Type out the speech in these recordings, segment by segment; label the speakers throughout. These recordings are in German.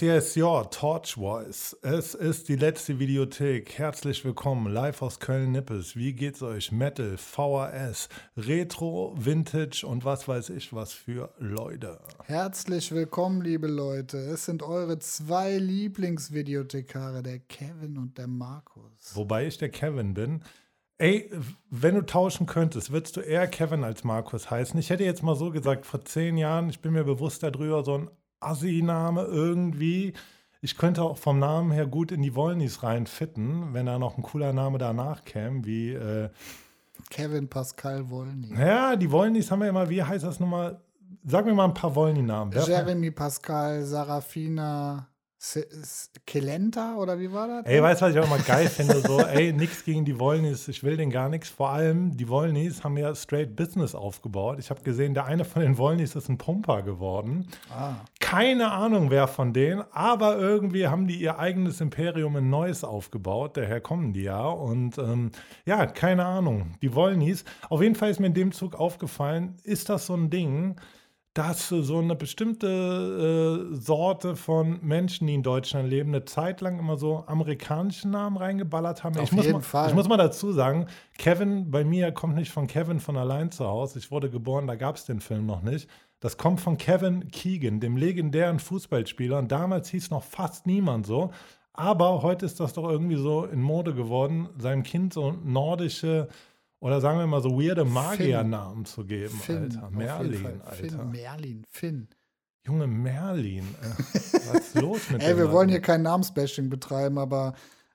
Speaker 1: Yes, yes, your Torch Voice. Es ist die letzte Videothek. Herzlich willkommen, live aus Köln-Nippes. Wie geht's euch? Metal, VHS, Retro, Vintage und was weiß ich was für Leute.
Speaker 2: Herzlich willkommen, liebe Leute. Es sind eure zwei Lieblingsvideothekare, der Kevin und der Markus.
Speaker 1: Wobei ich der Kevin bin. Ey, wenn du tauschen könntest, würdest du eher Kevin als Markus heißen? Ich hätte jetzt mal so gesagt, vor zehn Jahren, ich bin mir bewusst darüber, so ein Assi-Name irgendwie. Ich könnte auch vom Namen her gut in die Wollnis reinfitten, wenn da noch ein cooler Name danach käme, wie äh,
Speaker 2: Kevin Pascal Wollny.
Speaker 1: Ja, die Wollnis haben wir immer, wie heißt das nochmal? Sag mir mal ein paar Wollny-Namen.
Speaker 2: Jeremy Pascal, Sarafina, Kelenta oder wie war das?
Speaker 1: Ey, weißt du, was ich auch immer geil finde? So, ey, nix gegen die Wollnis, ich will den gar nichts. Vor allem, die Wollnis haben ja straight Business aufgebaut. Ich habe gesehen, der eine von den Wollnis ist ein Pumper geworden. Ah. Keine Ahnung, wer von denen, aber irgendwie haben die ihr eigenes Imperium in Neues aufgebaut. Daher kommen die ja. Und ähm, ja, keine Ahnung. Die Wollnis. Auf jeden Fall ist mir in dem Zug aufgefallen, ist das so ein Ding, dass so eine bestimmte äh, Sorte von Menschen, die in Deutschland leben, eine Zeit lang immer so amerikanische Namen reingeballert haben.
Speaker 2: Auf
Speaker 1: ich, muss
Speaker 2: jeden
Speaker 1: mal,
Speaker 2: Fall.
Speaker 1: ich muss mal dazu sagen, Kevin bei mir kommt nicht von Kevin von allein zu Hause. Ich wurde geboren, da gab es den Film noch nicht. Das kommt von Kevin Keegan, dem legendären Fußballspieler. Und damals hieß noch fast niemand so. Aber heute ist das doch irgendwie so in Mode geworden, seinem Kind so nordische oder sagen wir mal so weirde Magiernamen zu geben,
Speaker 2: Finn,
Speaker 1: Alter. Merlin, Alter.
Speaker 2: Finn, Merlin, Finn.
Speaker 1: Junge Merlin. Was ist los mit
Speaker 2: Ey, wir wollen hier kein Namensbashing betreiben, aber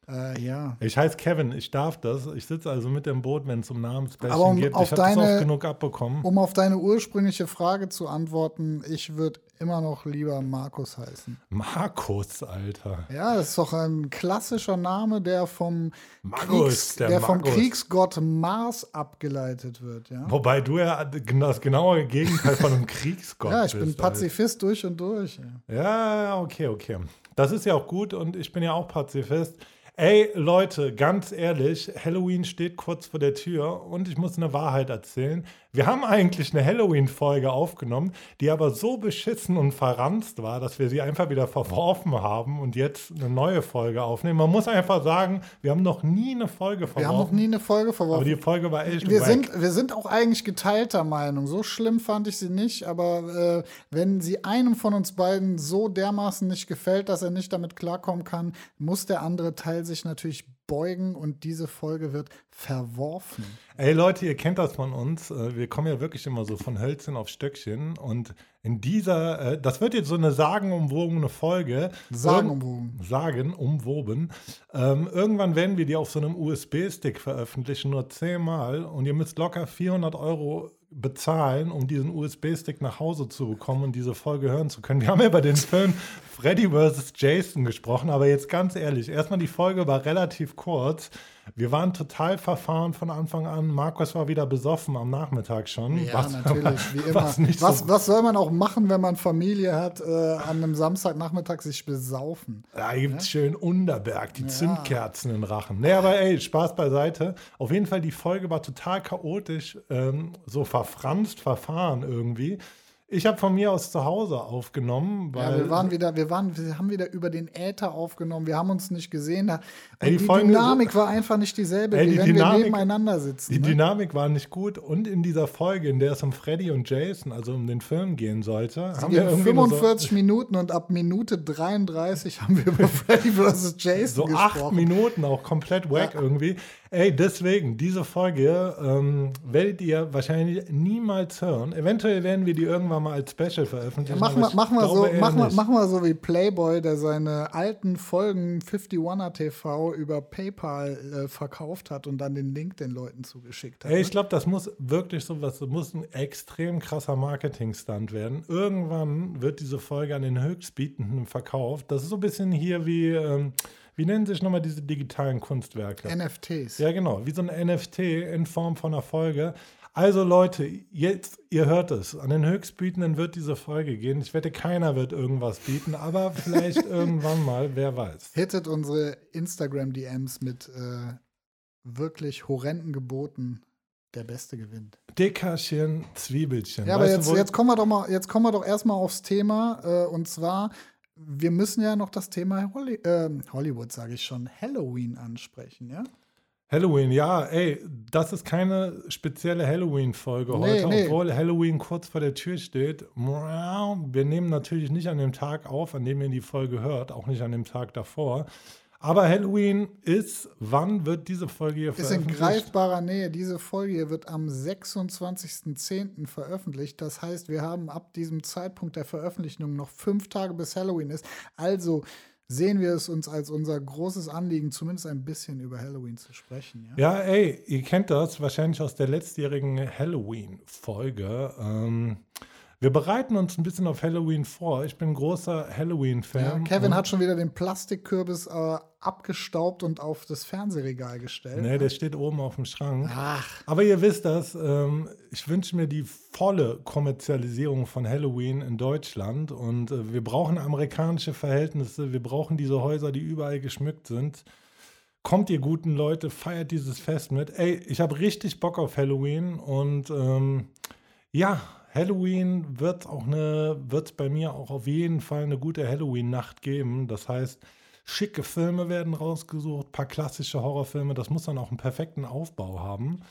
Speaker 2: äh, ja.
Speaker 1: Ich heiße Kevin, ich darf das. Ich sitze also mit dem Boot, wenn es um
Speaker 2: Aber um
Speaker 1: geht. Ich habe das oft genug abbekommen.
Speaker 2: Um auf deine ursprüngliche Frage zu antworten, ich würde immer noch lieber Markus heißen.
Speaker 1: Markus, Alter.
Speaker 2: Ja, das ist doch ein klassischer Name, der vom,
Speaker 1: Magus,
Speaker 2: Kriegs,
Speaker 1: der
Speaker 2: der vom. Kriegsgott Mars abgeleitet wird. Ja,
Speaker 1: Wobei du ja das genaue Gegenteil von einem Kriegsgott
Speaker 2: ja ich
Speaker 1: bist.
Speaker 2: bin Pazifist durch und durch. Ja.
Speaker 1: Ja, okay, okay. Das ist ja auch gut und ich bin ja auch Pazifist. Ey, Leute, ganz ehrlich, Halloween steht kurz vor der Tür und ich muss eine Wahrheit erzählen. Wir haben eigentlich eine Halloween-Folge aufgenommen, die aber so beschissen und verranzt war, dass wir sie einfach wieder verworfen haben und jetzt eine neue Folge aufnehmen. Man muss einfach sagen, wir haben noch nie eine Folge verworfen.
Speaker 2: Wir haben noch nie eine Folge
Speaker 1: aber
Speaker 2: verworfen.
Speaker 1: die Folge war echt
Speaker 2: Wir sind, wir sind auch eigentlich geteilter Meinung. So schlimm fand ich sie nicht, aber äh, wenn sie einem von uns beiden so dermaßen nicht gefällt, dass er nicht damit klarkommen kann, muss der andere Teil sich natürlich beugen und diese Folge wird verworfen.
Speaker 1: Ey Leute, ihr kennt das von uns. Äh, Wir kommen ja wirklich immer so von Hölzchen auf Stöckchen. Und in dieser, äh, das wird jetzt so eine sagenumwogene Folge.
Speaker 2: Sagenumwogen.
Speaker 1: Irg- Sagenumwoben. Ähm, irgendwann werden wir die auf so einem USB-Stick veröffentlichen, nur zehnmal. Und ihr müsst locker 400 Euro bezahlen, um diesen USB-Stick nach Hause zu bekommen und diese Folge hören zu können. Wir haben ja über den Film Freddy vs. Jason gesprochen, aber jetzt ganz ehrlich, erstmal die Folge war relativ kurz. Wir waren total verfahren von Anfang an. Markus war wieder besoffen am Nachmittag schon.
Speaker 2: Ja, natürlich, wie immer.
Speaker 1: Was,
Speaker 2: was,
Speaker 1: so,
Speaker 2: was soll man auch machen, wenn man Familie hat, äh, an einem Samstagnachmittag sich besaufen?
Speaker 1: Da gibt es schön Unterberg, die Zündkerzen in Rachen. Nee, aber ey, Spaß beiseite. Auf jeden Fall, die Folge war total chaotisch, ähm, so verfranst, verfahren irgendwie. Ich habe von mir aus zu Hause aufgenommen, weil
Speaker 2: Ja, wir waren wieder, wir waren, wir haben wieder über den Äther aufgenommen. Wir haben uns nicht gesehen. Da-
Speaker 1: Ey, die
Speaker 2: die Dynamik war einfach nicht dieselbe,
Speaker 1: Ey,
Speaker 2: wie
Speaker 1: die
Speaker 2: wenn
Speaker 1: Dynamik-
Speaker 2: wir nebeneinander sitzen.
Speaker 1: die
Speaker 2: ne?
Speaker 1: Dynamik war nicht gut. Und in dieser Folge, in der es um Freddy und Jason, also um den Film gehen sollte, haben wir
Speaker 2: In
Speaker 1: irgendwie nur
Speaker 2: 45 Minuten und ab Minute 33 haben wir über Freddy vs. Jason
Speaker 1: so, so acht
Speaker 2: gesprochen.
Speaker 1: Minuten auch komplett wack irgendwie. Ey, deswegen, diese Folge ähm, werdet ihr wahrscheinlich niemals hören. Eventuell werden wir die irgendwann mal als Special veröffentlichen.
Speaker 2: Machen
Speaker 1: aber
Speaker 2: wir,
Speaker 1: ich
Speaker 2: machen, wir so, machen wir so wie Playboy, der seine alten Folgen 51er TV über PayPal äh, verkauft hat und dann den Link den Leuten zugeschickt hat.
Speaker 1: Ey, ich glaube, das muss wirklich so was, das muss ein extrem krasser Marketing-Stunt werden. Irgendwann wird diese Folge an den Höchstbietenden verkauft. Das ist so ein bisschen hier wie, ähm, wie nennen sich nochmal diese digitalen Kunstwerke?
Speaker 2: NFTs.
Speaker 1: Ja, genau, wie so ein NFT in Form von einer Folge. Also Leute, jetzt, ihr hört es, an den Höchstbietenden wird diese Folge gehen. Ich wette, keiner wird irgendwas bieten, aber vielleicht irgendwann mal, wer weiß.
Speaker 2: Hittet unsere Instagram-DMs mit äh, wirklich horrenden Geboten. Der Beste gewinnt.
Speaker 1: Dickerchen, Zwiebelchen.
Speaker 2: Ja, aber
Speaker 1: Weißt du,
Speaker 2: jetzt,
Speaker 1: wo-
Speaker 2: jetzt kommen wir doch mal, jetzt kommen wir doch erstmal aufs Thema. Äh, und zwar wir müssen ja noch das Thema Holly äh, Hollywood, sage ich schon, Halloween ansprechen, ja?
Speaker 1: Halloween, ja, ey, das ist keine spezielle Halloween-Folge nee, heute, nee. obwohl Halloween kurz vor der Tür steht. Wir nehmen natürlich nicht an dem Tag auf, an dem ihr die Folge hört, auch nicht an dem Tag davor. Aber Halloween ist, wann wird diese Folge hier
Speaker 2: veröffentlicht? Ist in greifbarer Nähe. Diese Folge hier wird am 26.10. veröffentlicht. Das heißt, wir haben ab diesem Zeitpunkt der Veröffentlichung noch fünf Tage bis Halloween ist. Also sehen wir es uns als unser großes Anliegen, zumindest ein bisschen über Halloween zu sprechen.
Speaker 1: Ja, ja ey, ihr kennt das wahrscheinlich aus der letztjährigen Halloween-Folge. Ähm, wir bereiten uns ein bisschen auf Halloween vor. Ich bin ein großer Halloween-Fan. Ja,
Speaker 2: Kevin hat schon wieder den Plastikkürbis äh, abgestaubt und auf das Fernsehregal gestellt.
Speaker 1: Nee, der steht oben auf dem Schrank. Ach. Aber ihr wisst das, ähm, ich wünsche mir die volle Kommerzialisierung von Halloween in Deutschland. Und äh, wir brauchen amerikanische Verhältnisse. Wir brauchen diese Häuser, die überall geschmückt sind. Kommt ihr guten Leute, feiert dieses Fest mit. Ey, ich habe richtig Bock auf Halloween und ähm, ja, Halloween wird auch eine, wird bei mir auch auf jeden Fall eine gute Halloween-Nacht geben. Das heißt, schicke Filme werden rausgesucht, paar klassische Horrorfilme. Das muss dann auch einen perfekten Aufbau haben.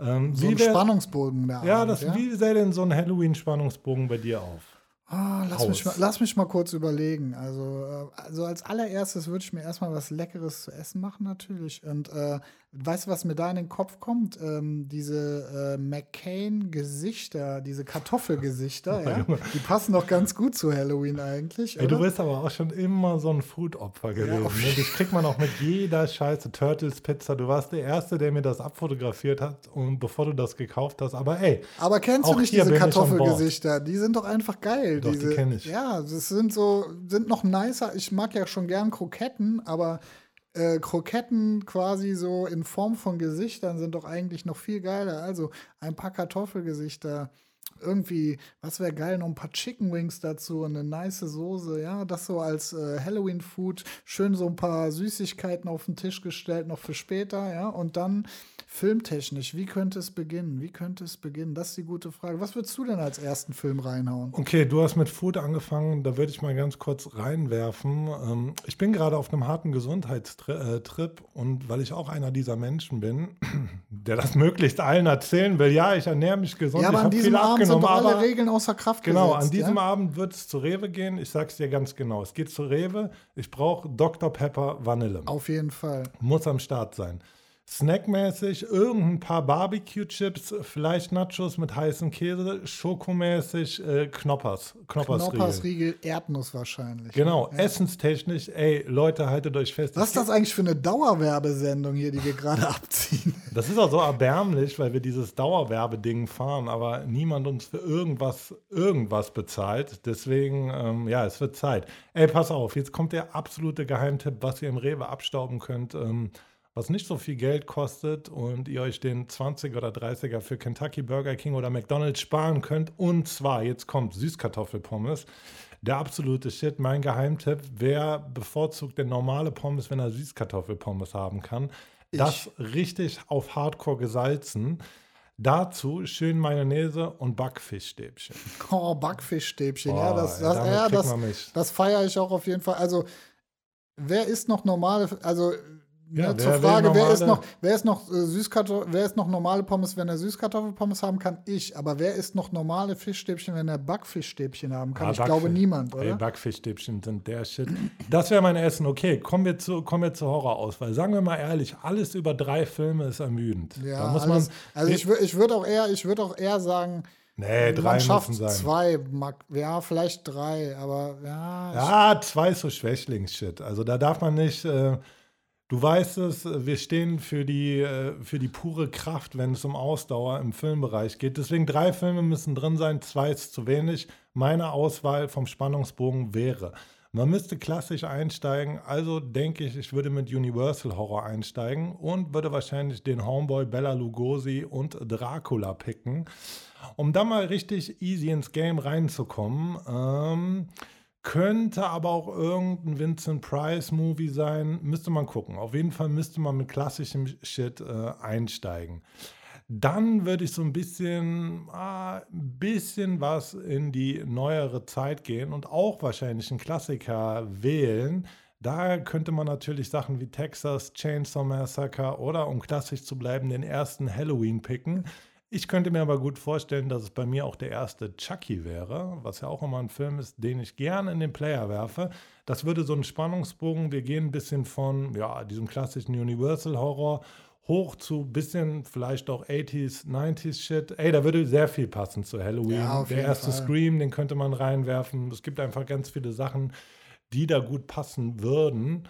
Speaker 2: Ähm, so ein Spannungsbogen
Speaker 1: der Ja, das, ja? wie sähe denn so ein Halloween-Spannungsbogen bei dir auf?
Speaker 2: Oh, lass, mich mal, lass mich mal kurz überlegen. Also, äh, also als allererstes würde ich mir erstmal was Leckeres zu essen machen, natürlich. Und äh, weißt du, was mir da in den Kopf kommt? Ähm, diese äh, McCain-Gesichter, diese Kartoffelgesichter, ja, die passen doch ganz gut zu Halloween eigentlich.
Speaker 1: Ey, du bist aber auch schon immer so ein Food-Opfer gewesen. Ja, ne? Das kriegt man auch mit jeder Scheiße Turtles-Pizza. Du warst der Erste, der mir das abfotografiert hat, und bevor du das gekauft hast. Aber ey.
Speaker 2: Aber kennst du nicht diese Kartoffelgesichter? Die sind doch einfach geil.
Speaker 1: Doch,
Speaker 2: diese,
Speaker 1: die kenne ich.
Speaker 2: Ja, das sind so, sind noch nicer. Ich mag ja schon gern Kroketten, aber äh, Kroketten quasi so in Form von Gesichtern sind doch eigentlich noch viel geiler. Also ein paar Kartoffelgesichter irgendwie, was wäre geil, noch ein paar Chicken Wings dazu und eine nice Soße, ja, das so als äh, Halloween-Food, schön so ein paar Süßigkeiten auf den Tisch gestellt, noch für später, ja, und dann filmtechnisch, wie könnte es beginnen? Wie könnte es beginnen? Das ist die gute Frage. Was würdest du denn als ersten Film reinhauen?
Speaker 1: Okay, du hast mit Food angefangen, da würde ich mal ganz kurz reinwerfen. Ähm, ich bin gerade auf einem harten Gesundheitstrip und weil ich auch einer dieser Menschen bin, der das möglichst allen erzählen will, ja, ich ernähre mich gesund,
Speaker 2: ja, aber
Speaker 1: ich
Speaker 2: habe viel Abend abgenommen, sind alle Regeln außer Kraft
Speaker 1: Genau, gesetzt, an diesem ja? Abend wird es zu Rewe gehen. Ich sag's dir ganz genau. Es geht zu Rewe. Ich brauche Dr. Pepper Vanille.
Speaker 2: Auf jeden Fall.
Speaker 1: Muss am Start sein snackmäßig irgendein paar Barbecue-Chips, vielleicht Nachos mit heißem Käse, schokomäßig äh, Knoppers. Knoppersriegel.
Speaker 2: Knoppersriegel, Erdnuss wahrscheinlich.
Speaker 1: Genau, ja. essenstechnisch, ey, Leute, haltet euch fest.
Speaker 2: Was ist das eigentlich für eine Dauerwerbesendung hier, die wir gerade abziehen?
Speaker 1: Das ist auch so erbärmlich, weil wir dieses Dauerwerbeding fahren, aber niemand uns für irgendwas, irgendwas bezahlt. Deswegen, ähm, ja, es wird Zeit. Ey, pass auf, jetzt kommt der absolute Geheimtipp, was ihr im Rewe abstauben könnt. Ähm, was nicht so viel Geld kostet und ihr euch den 20 oder 30er für Kentucky Burger King oder McDonald's sparen könnt. Und zwar, jetzt kommt Süßkartoffelpommes. Der absolute Shit, mein Geheimtipp. Wer bevorzugt denn normale Pommes, wenn er Süßkartoffelpommes haben kann? Ich. Das richtig auf Hardcore gesalzen. Dazu schön Mayonnaise und Backfischstäbchen.
Speaker 2: Oh, Backfischstäbchen, oh, ja, das, das, ja, das, das feiere ich auch auf jeden Fall. Also, wer ist noch normale, also ja, zur Frage, wer ist noch, wer ist noch äh, Süßkartoffel, wer ist noch normale Pommes, wenn er Süßkartoffelpommes haben kann? Ich. Aber wer ist noch normale Fischstäbchen, wenn er Backfischstäbchen haben kann? Ah, ich glaube niemand, oder? Ey,
Speaker 1: Backfischstäbchen sind der Shit. Das wäre mein Essen. Okay, kommen wir zu, kommen wir zur Horrorauswahl. Sagen wir mal ehrlich, alles über drei Filme ist ermüdend.
Speaker 2: Ja, da muss alles, man, also ich, ich würde auch eher, ich würde auch eher sagen,
Speaker 1: Nee, drei man schafft sein.
Speaker 2: zwei, ja, vielleicht drei, aber ja.
Speaker 1: Ja, zwei ist so Schwächlings-Shit. Also da darf man nicht. Äh, Du weißt es, wir stehen für die, äh, für die pure Kraft, wenn es um Ausdauer im Filmbereich geht. Deswegen drei Filme müssen drin sein, zwei ist zu wenig. Meine Auswahl vom Spannungsbogen wäre, man müsste klassisch einsteigen, also denke ich, ich würde mit Universal Horror einsteigen und würde wahrscheinlich den Homeboy Bella Lugosi und Dracula picken, um da mal richtig easy ins Game reinzukommen. Ähm, könnte aber auch irgendein Vincent Price-Movie sein. Müsste man gucken. Auf jeden Fall müsste man mit klassischem Shit äh, einsteigen. Dann würde ich so ein bisschen, ah, ein bisschen was in die neuere Zeit gehen und auch wahrscheinlich einen Klassiker wählen. Da könnte man natürlich Sachen wie Texas Chainsaw Massacre oder, um klassisch zu bleiben, den ersten Halloween picken. Ich könnte mir aber gut vorstellen, dass es bei mir auch der erste Chucky wäre, was ja auch immer ein Film ist, den ich gerne in den Player werfe. Das würde so einen Spannungsbogen, wir gehen ein bisschen von ja, diesem klassischen Universal Horror hoch zu ein bisschen vielleicht auch 80s, 90s Shit. Ey, da würde sehr viel passen zu Halloween. Ja, der erste Fall. Scream, den könnte man reinwerfen. Es gibt einfach ganz viele Sachen, die da gut passen würden.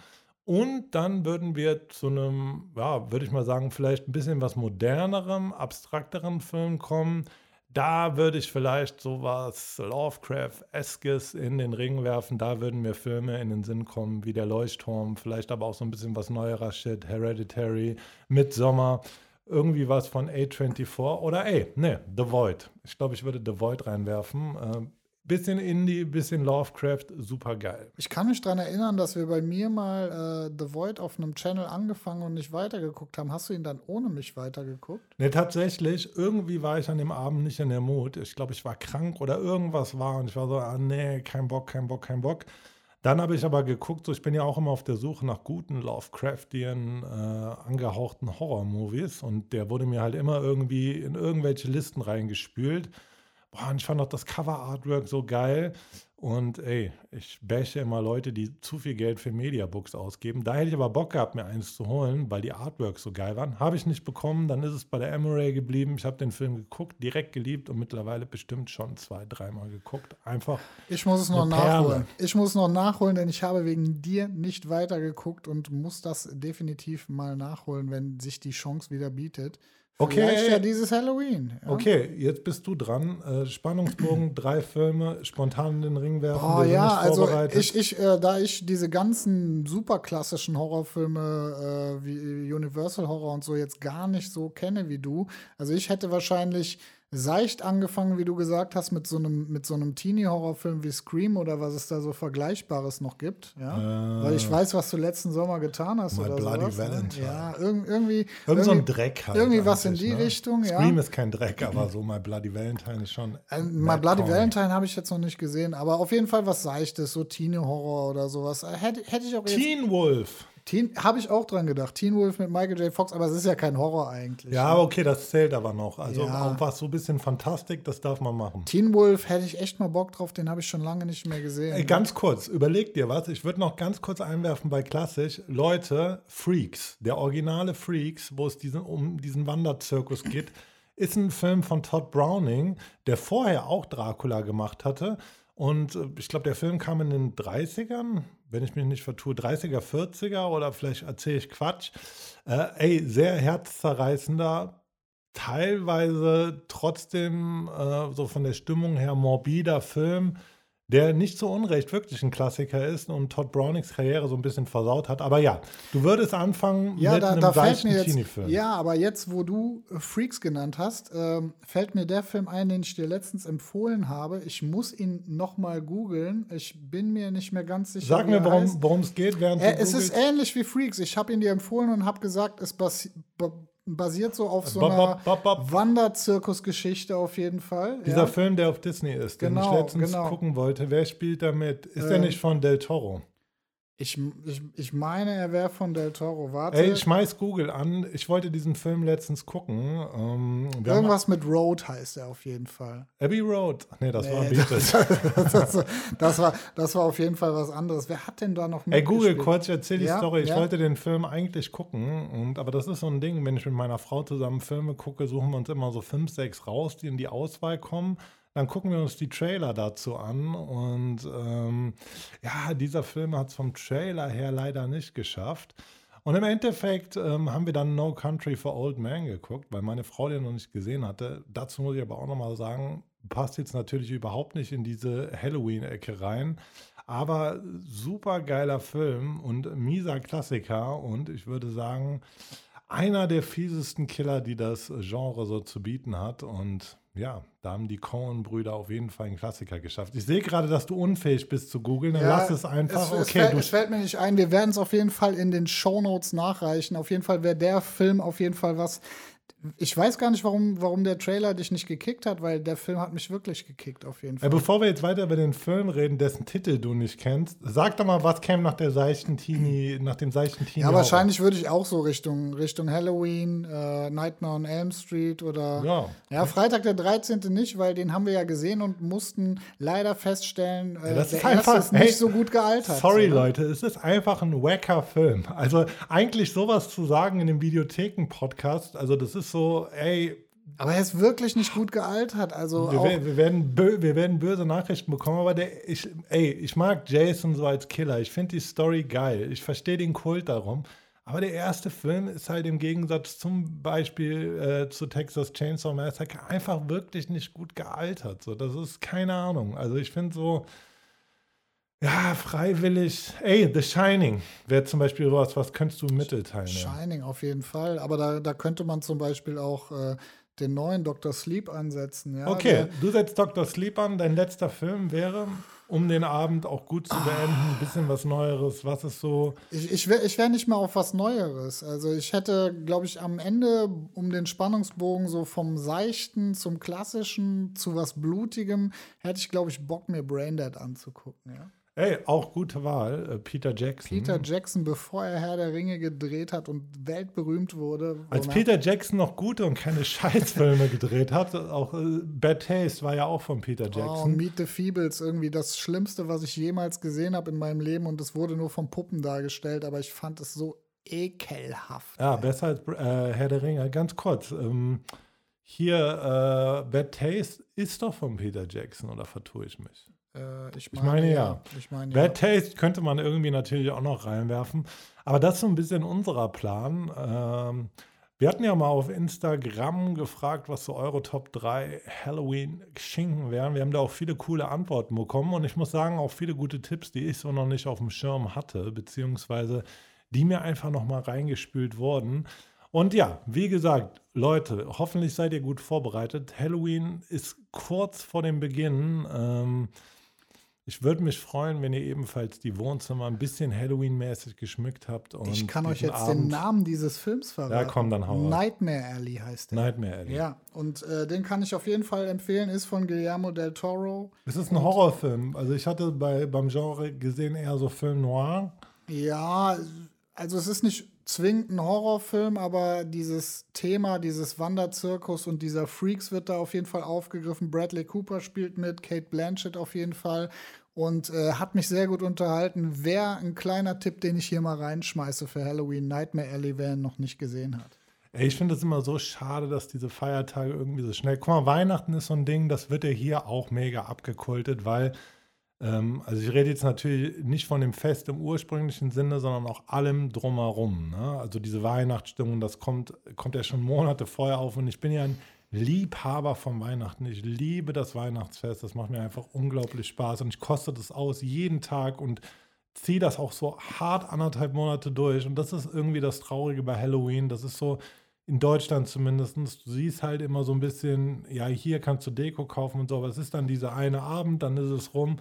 Speaker 1: Und dann würden wir zu einem, ja, würde ich mal sagen, vielleicht ein bisschen was modernerem, abstrakterem Film kommen. Da würde ich vielleicht sowas Lovecraft-eskes in den Ring werfen. Da würden mir Filme in den Sinn kommen, wie Der Leuchtturm, vielleicht aber auch so ein bisschen was neuerer Shit, Hereditary, Midsommar, irgendwie was von A24 oder ey, ne, The Void. Ich glaube, ich würde The Void reinwerfen. Bisschen Indie, bisschen Lovecraft, super geil.
Speaker 2: Ich kann mich daran erinnern, dass wir bei mir mal äh, The Void auf einem Channel angefangen und nicht weitergeguckt haben. Hast du ihn dann ohne mich weitergeguckt?
Speaker 1: Ne, tatsächlich. Irgendwie war ich an dem Abend nicht in der Mut. Ich glaube, ich war krank oder irgendwas war und ich war so, ah nee, kein Bock, kein Bock, kein Bock. Dann habe ich aber geguckt, so ich bin ja auch immer auf der Suche nach guten Lovecraftian äh, angehauchten Horror-Movies und der wurde mir halt immer irgendwie in irgendwelche Listen reingespült. Boah, und ich fand auch das Cover-Artwork so geil. Und ey, ich bäche immer Leute, die zu viel Geld für Mediabooks ausgeben. Da hätte ich aber Bock gehabt, mir eins zu holen, weil die Artworks so geil waren. Habe ich nicht bekommen, dann ist es bei der Emery geblieben. Ich habe den Film geguckt, direkt geliebt und mittlerweile bestimmt schon zwei, dreimal geguckt. Einfach.
Speaker 2: Ich muss es noch nachholen. Ich muss es noch nachholen, denn ich habe wegen dir nicht weitergeguckt und muss das definitiv mal nachholen, wenn sich die Chance wieder bietet.
Speaker 1: Okay.
Speaker 2: Vielleicht ja dieses Halloween.
Speaker 1: Ja. Okay, jetzt bist du dran. Äh, Spannungsbogen, drei Filme, spontan in den Ring werfen.
Speaker 2: Oh ja, also ich, ich äh, da ich diese ganzen super klassischen Horrorfilme äh, wie Universal Horror und so jetzt gar nicht so kenne wie du, also ich hätte wahrscheinlich seicht angefangen, wie du gesagt hast, mit so einem, mit so einem Teenie-Horrorfilm wie Scream oder was es da so Vergleichbares noch gibt. Ja? Äh, Weil ich weiß, was du letzten Sommer getan hast. My oder Bloody sowas, ne? Valentine. Ne? Ja, irg irgendwie.
Speaker 1: Irgend so ein Dreck halt.
Speaker 2: Irgendwie was in die ne? Richtung,
Speaker 1: ja. Scream ist kein Dreck, aber so My Bloody Valentine ist schon.
Speaker 2: Äh, My Bloody Valentine habe ich jetzt noch nicht gesehen, aber auf jeden Fall was Seichtes, so Teenie-Horror oder sowas. Hätte, hätte ich auch
Speaker 1: Teen Wolf.
Speaker 2: Habe ich auch dran gedacht. Teen Wolf mit Michael J. Fox, aber es ist ja kein Horror eigentlich.
Speaker 1: Ja, ne? okay, das zählt aber noch. Also ja. auch was so ein bisschen Fantastik, das darf man machen.
Speaker 2: Teen Wolf hätte ich echt mal Bock drauf, den habe ich schon lange nicht mehr gesehen.
Speaker 1: Ey, ganz kurz, überleg dir was. Ich würde noch ganz kurz einwerfen bei Klassisch. Leute, Freaks, der originale Freaks, wo es diesen, um diesen Wanderzirkus geht, ist ein Film von Todd Browning, der vorher auch Dracula gemacht hatte. Und äh, ich glaube, der Film kam in den 30ern, wenn ich mich nicht vertue, 30er, 40er oder vielleicht erzähle ich Quatsch. Äh, ey, sehr herzzerreißender, teilweise trotzdem äh, so von der Stimmung her morbider Film der nicht so unrecht wirklich ein Klassiker ist und Todd Brownings Karriere so ein bisschen versaut hat. Aber ja, du würdest anfangen
Speaker 2: ja, mit da, einem da fällt mir jetzt, Ja, aber jetzt, wo du äh, Freaks genannt hast, ähm, fällt mir der Film ein, den ich dir letztens empfohlen habe. Ich muss ihn noch mal googeln. Ich bin mir nicht mehr ganz sicher.
Speaker 1: Sag mir, worum es geht, während
Speaker 2: äh, Es ist ähnlich wie Freaks. Ich habe ihn dir empfohlen und habe gesagt, es basiert basiert so auf so einer Wanderzirkusgeschichte auf jeden Fall.
Speaker 1: Dieser ja. Film, der auf Disney ist, den genau, ich letztens genau. gucken wollte. Wer spielt damit? Ist äh, der nicht von Del Toro?
Speaker 2: Ich, ich, ich meine, er wäre von Del Toro. Warte.
Speaker 1: Ey, ich schmeiß Google an. Ich wollte diesen Film letztens gucken. Ähm,
Speaker 2: Irgendwas mit Road heißt er auf jeden Fall.
Speaker 1: Abbey Road? Nee, das nee, war Beatles.
Speaker 2: Das, das, das, war, das war auf jeden Fall was anderes. Wer hat denn da noch
Speaker 1: Ey, Google kurz, ich erzähl die ja? Story. Ich ja? wollte den Film eigentlich gucken. Und, aber das ist so ein Ding, wenn ich mit meiner Frau zusammen Filme gucke, suchen wir uns immer so fünf, sechs raus, die in die Auswahl kommen. Dann gucken wir uns die Trailer dazu an. Und ähm, ja, dieser Film hat es vom Trailer her leider nicht geschafft. Und im Endeffekt ähm, haben wir dann No Country for Old Men geguckt, weil meine Frau den noch nicht gesehen hatte. Dazu muss ich aber auch nochmal sagen, passt jetzt natürlich überhaupt nicht in diese Halloween-Ecke rein. Aber super geiler Film und mieser Klassiker. Und ich würde sagen, einer der fiesesten Killer, die das Genre so zu bieten hat. Und ja, da haben die Cohen-Brüder auf jeden Fall einen Klassiker geschafft. Ich sehe gerade, dass du unfähig bist zu googeln. Dann ja, lass es einfach.
Speaker 2: Es,
Speaker 1: okay,
Speaker 2: es, fällt, es fällt mir nicht ein. Wir werden es auf jeden Fall in den Shownotes nachreichen. Auf jeden Fall wäre der Film auf jeden Fall was. Ich weiß gar nicht, warum, warum der Trailer dich nicht gekickt hat, weil der Film hat mich wirklich gekickt, auf jeden Fall.
Speaker 1: Bevor wir jetzt weiter über den Film reden, dessen Titel du nicht kennst, sag doch mal, was käme nach der seichten Teenie, nach dem seichten Teenie?
Speaker 2: Ja, wahrscheinlich würde ich auch so Richtung, Richtung Halloween, äh, Nightmare on Elm Street oder
Speaker 1: ja.
Speaker 2: ja, Freitag der 13. nicht, weil den haben wir ja gesehen und mussten leider feststellen, äh,
Speaker 1: ja, das
Speaker 2: der
Speaker 1: ist einfach
Speaker 2: ist nicht hey, so gut gealtert.
Speaker 1: Sorry, so, ne? Leute, es ist einfach ein wacker Film. Also eigentlich sowas zu sagen in dem Videotheken-Podcast, also das ist so, ey,
Speaker 2: aber er ist wirklich nicht gut gealtert. Also
Speaker 1: wir, wir, werden, wir werden böse Nachrichten bekommen, aber der, ich, ey, ich mag Jason so als Killer. Ich finde die Story geil. Ich verstehe den Kult darum. Aber der erste Film ist halt im Gegensatz zum Beispiel äh, zu Texas Chainsaw Massacre einfach wirklich nicht gut gealtert. So, das ist keine Ahnung. Also ich finde so, ja, freiwillig. Ey, The Shining wäre zum Beispiel was, was könntest du im Mittelteil
Speaker 2: Shining auf jeden Fall. Aber da, da könnte man zum Beispiel auch äh, den neuen Dr. Sleep ansetzen. Ja?
Speaker 1: Okay, Der, du setzt Dr. Sleep an. Dein letzter Film wäre, um den Abend auch gut zu beenden, ein bisschen was Neueres. Was ist so?
Speaker 2: Ich, ich wäre ich wär nicht mehr auf was Neueres. Also ich hätte, glaube ich, am Ende um den Spannungsbogen so vom Seichten zum Klassischen zu was Blutigem, hätte ich, glaube ich, Bock, mir Braindead anzugucken. Ja?
Speaker 1: Ey, auch gute Wahl, äh, Peter Jackson.
Speaker 2: Peter Jackson, bevor er Herr der Ringe gedreht hat und weltberühmt wurde.
Speaker 1: Als Peter Jackson noch gute und keine Scheißfilme gedreht hat, auch äh, Bad Taste war ja auch von Peter oh, Jackson.
Speaker 2: Oh, Meet the Feebles, irgendwie das Schlimmste, was ich jemals gesehen habe in meinem Leben und es wurde nur von Puppen dargestellt, aber ich fand es so ekelhaft.
Speaker 1: Ja, ey. besser als äh, Herr der Ringe. Ganz kurz, ähm, hier äh, Bad Taste ist doch von Peter Jackson, oder vertue ich mich?
Speaker 2: Äh, ich,
Speaker 1: meine, ich, meine, ja. Ich meine, Bad ja. Taste könnte man irgendwie natürlich auch noch reinwerfen. Aber das ist so ein bisschen unserer Plan. Ähm, wir hatten ja mal auf Instagram gefragt, was so eure Top 3 Halloween-Schinken wären. Wir haben da auch viele coole Antworten bekommen und ich muss sagen, auch viele gute Tipps, die ich so noch nicht auf dem Schirm hatte, beziehungsweise die mir einfach noch mal reingespült wurden. Und ja, wie gesagt, Leute, hoffentlich seid ihr gut vorbereitet. Halloween ist kurz vor dem Beginn. Ähm, ich würde mich freuen, wenn ihr ebenfalls die Wohnzimmer ein bisschen Halloween-mäßig geschmückt habt.
Speaker 2: ich kann euch jetzt Abend den Namen dieses Films verraten.
Speaker 1: Ja, komm, dann hau
Speaker 2: Nightmare Alley heißt der.
Speaker 1: Nightmare Alley.
Speaker 2: Ja, und äh, den kann ich auf jeden Fall empfehlen. Ist von Guillermo del Toro.
Speaker 1: Es ist ein Horrorfilm. Also ich hatte bei, beim Genre gesehen eher so Film Noir.
Speaker 2: Ja, also es ist nicht zwingend ein Horrorfilm, aber dieses Thema, dieses Wanderzirkus und dieser Freaks wird da auf jeden Fall aufgegriffen. Bradley Cooper spielt mit, Kate Blanchett auf jeden Fall und äh, hat mich sehr gut unterhalten. Wäre ein kleiner Tipp, den ich hier mal reinschmeiße für Halloween, Nightmare Alley, wer ihn noch nicht gesehen hat.
Speaker 1: Ey, ich finde es immer so schade, dass diese Feiertage irgendwie so schnell. Guck mal, Weihnachten ist so ein Ding, das wird ja hier auch mega abgekultet, weil, also ich rede jetzt natürlich nicht von dem Fest im ursprünglichen Sinne, sondern auch allem drumherum. Ne? Also diese Weihnachtsstimmung, das kommt, kommt ja schon Monate vorher auf und ich bin ja ein Liebhaber von Weihnachten. Ich liebe das Weihnachtsfest. Das macht mir einfach unglaublich Spaß und ich koste das aus jeden Tag und ziehe das auch so hart anderthalb Monate durch. Und das ist irgendwie das Traurige bei Halloween. Das ist so in Deutschland zumindest. Du siehst halt immer so ein bisschen, ja, hier kannst du Deko kaufen und so, aber es ist dann dieser eine Abend, dann ist es rum.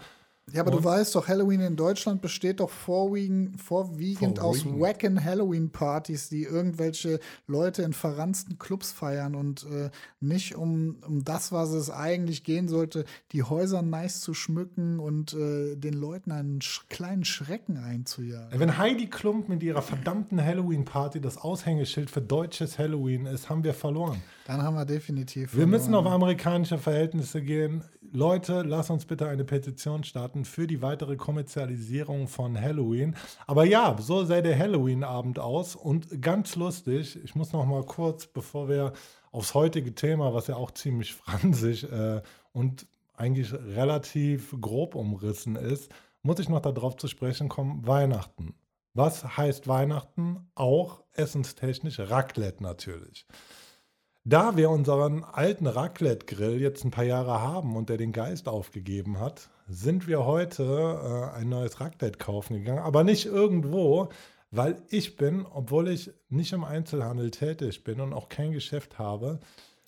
Speaker 2: Ja, aber und du weißt doch, Halloween in Deutschland besteht doch vorwiegend, vorwiegend, aus wacken Halloween-Partys, die irgendwelche Leute in verranzten Clubs feiern und äh, nicht um, um das, was es eigentlich gehen sollte, die Häuser nice zu schmücken und äh, den Leuten einen sch kleinen Schrecken einzujagen.
Speaker 1: Wenn Heidi Klump mit ihrer verdammten Halloween-Party das Aushängeschild für deutsches Halloween ist, haben wir verloren.
Speaker 2: Dann haben wir definitiv.
Speaker 1: Wir müssen auf amerikanische Verhältnisse gehen. Leute, lass uns bitte eine Petition starten für die weitere Kommerzialisierung von Halloween. Aber ja, so sähe der Halloween-Abend aus. Und ganz lustig, ich muss noch mal kurz, bevor wir aufs heutige Thema, was ja auch ziemlich fransig äh, und eigentlich relativ grob umrissen ist, muss ich noch darauf zu sprechen kommen, Weihnachten. Was heißt Weihnachten? Auch essenstechnisch Raclette natürlich. Da wir unseren alten Raclette-Grill jetzt ein paar Jahre haben und der den Geist aufgegeben hat, sind wir heute äh, ein neues Raclette kaufen gegangen. Aber nicht irgendwo, weil ich bin, obwohl ich nicht im Einzelhandel tätig bin und auch kein Geschäft habe,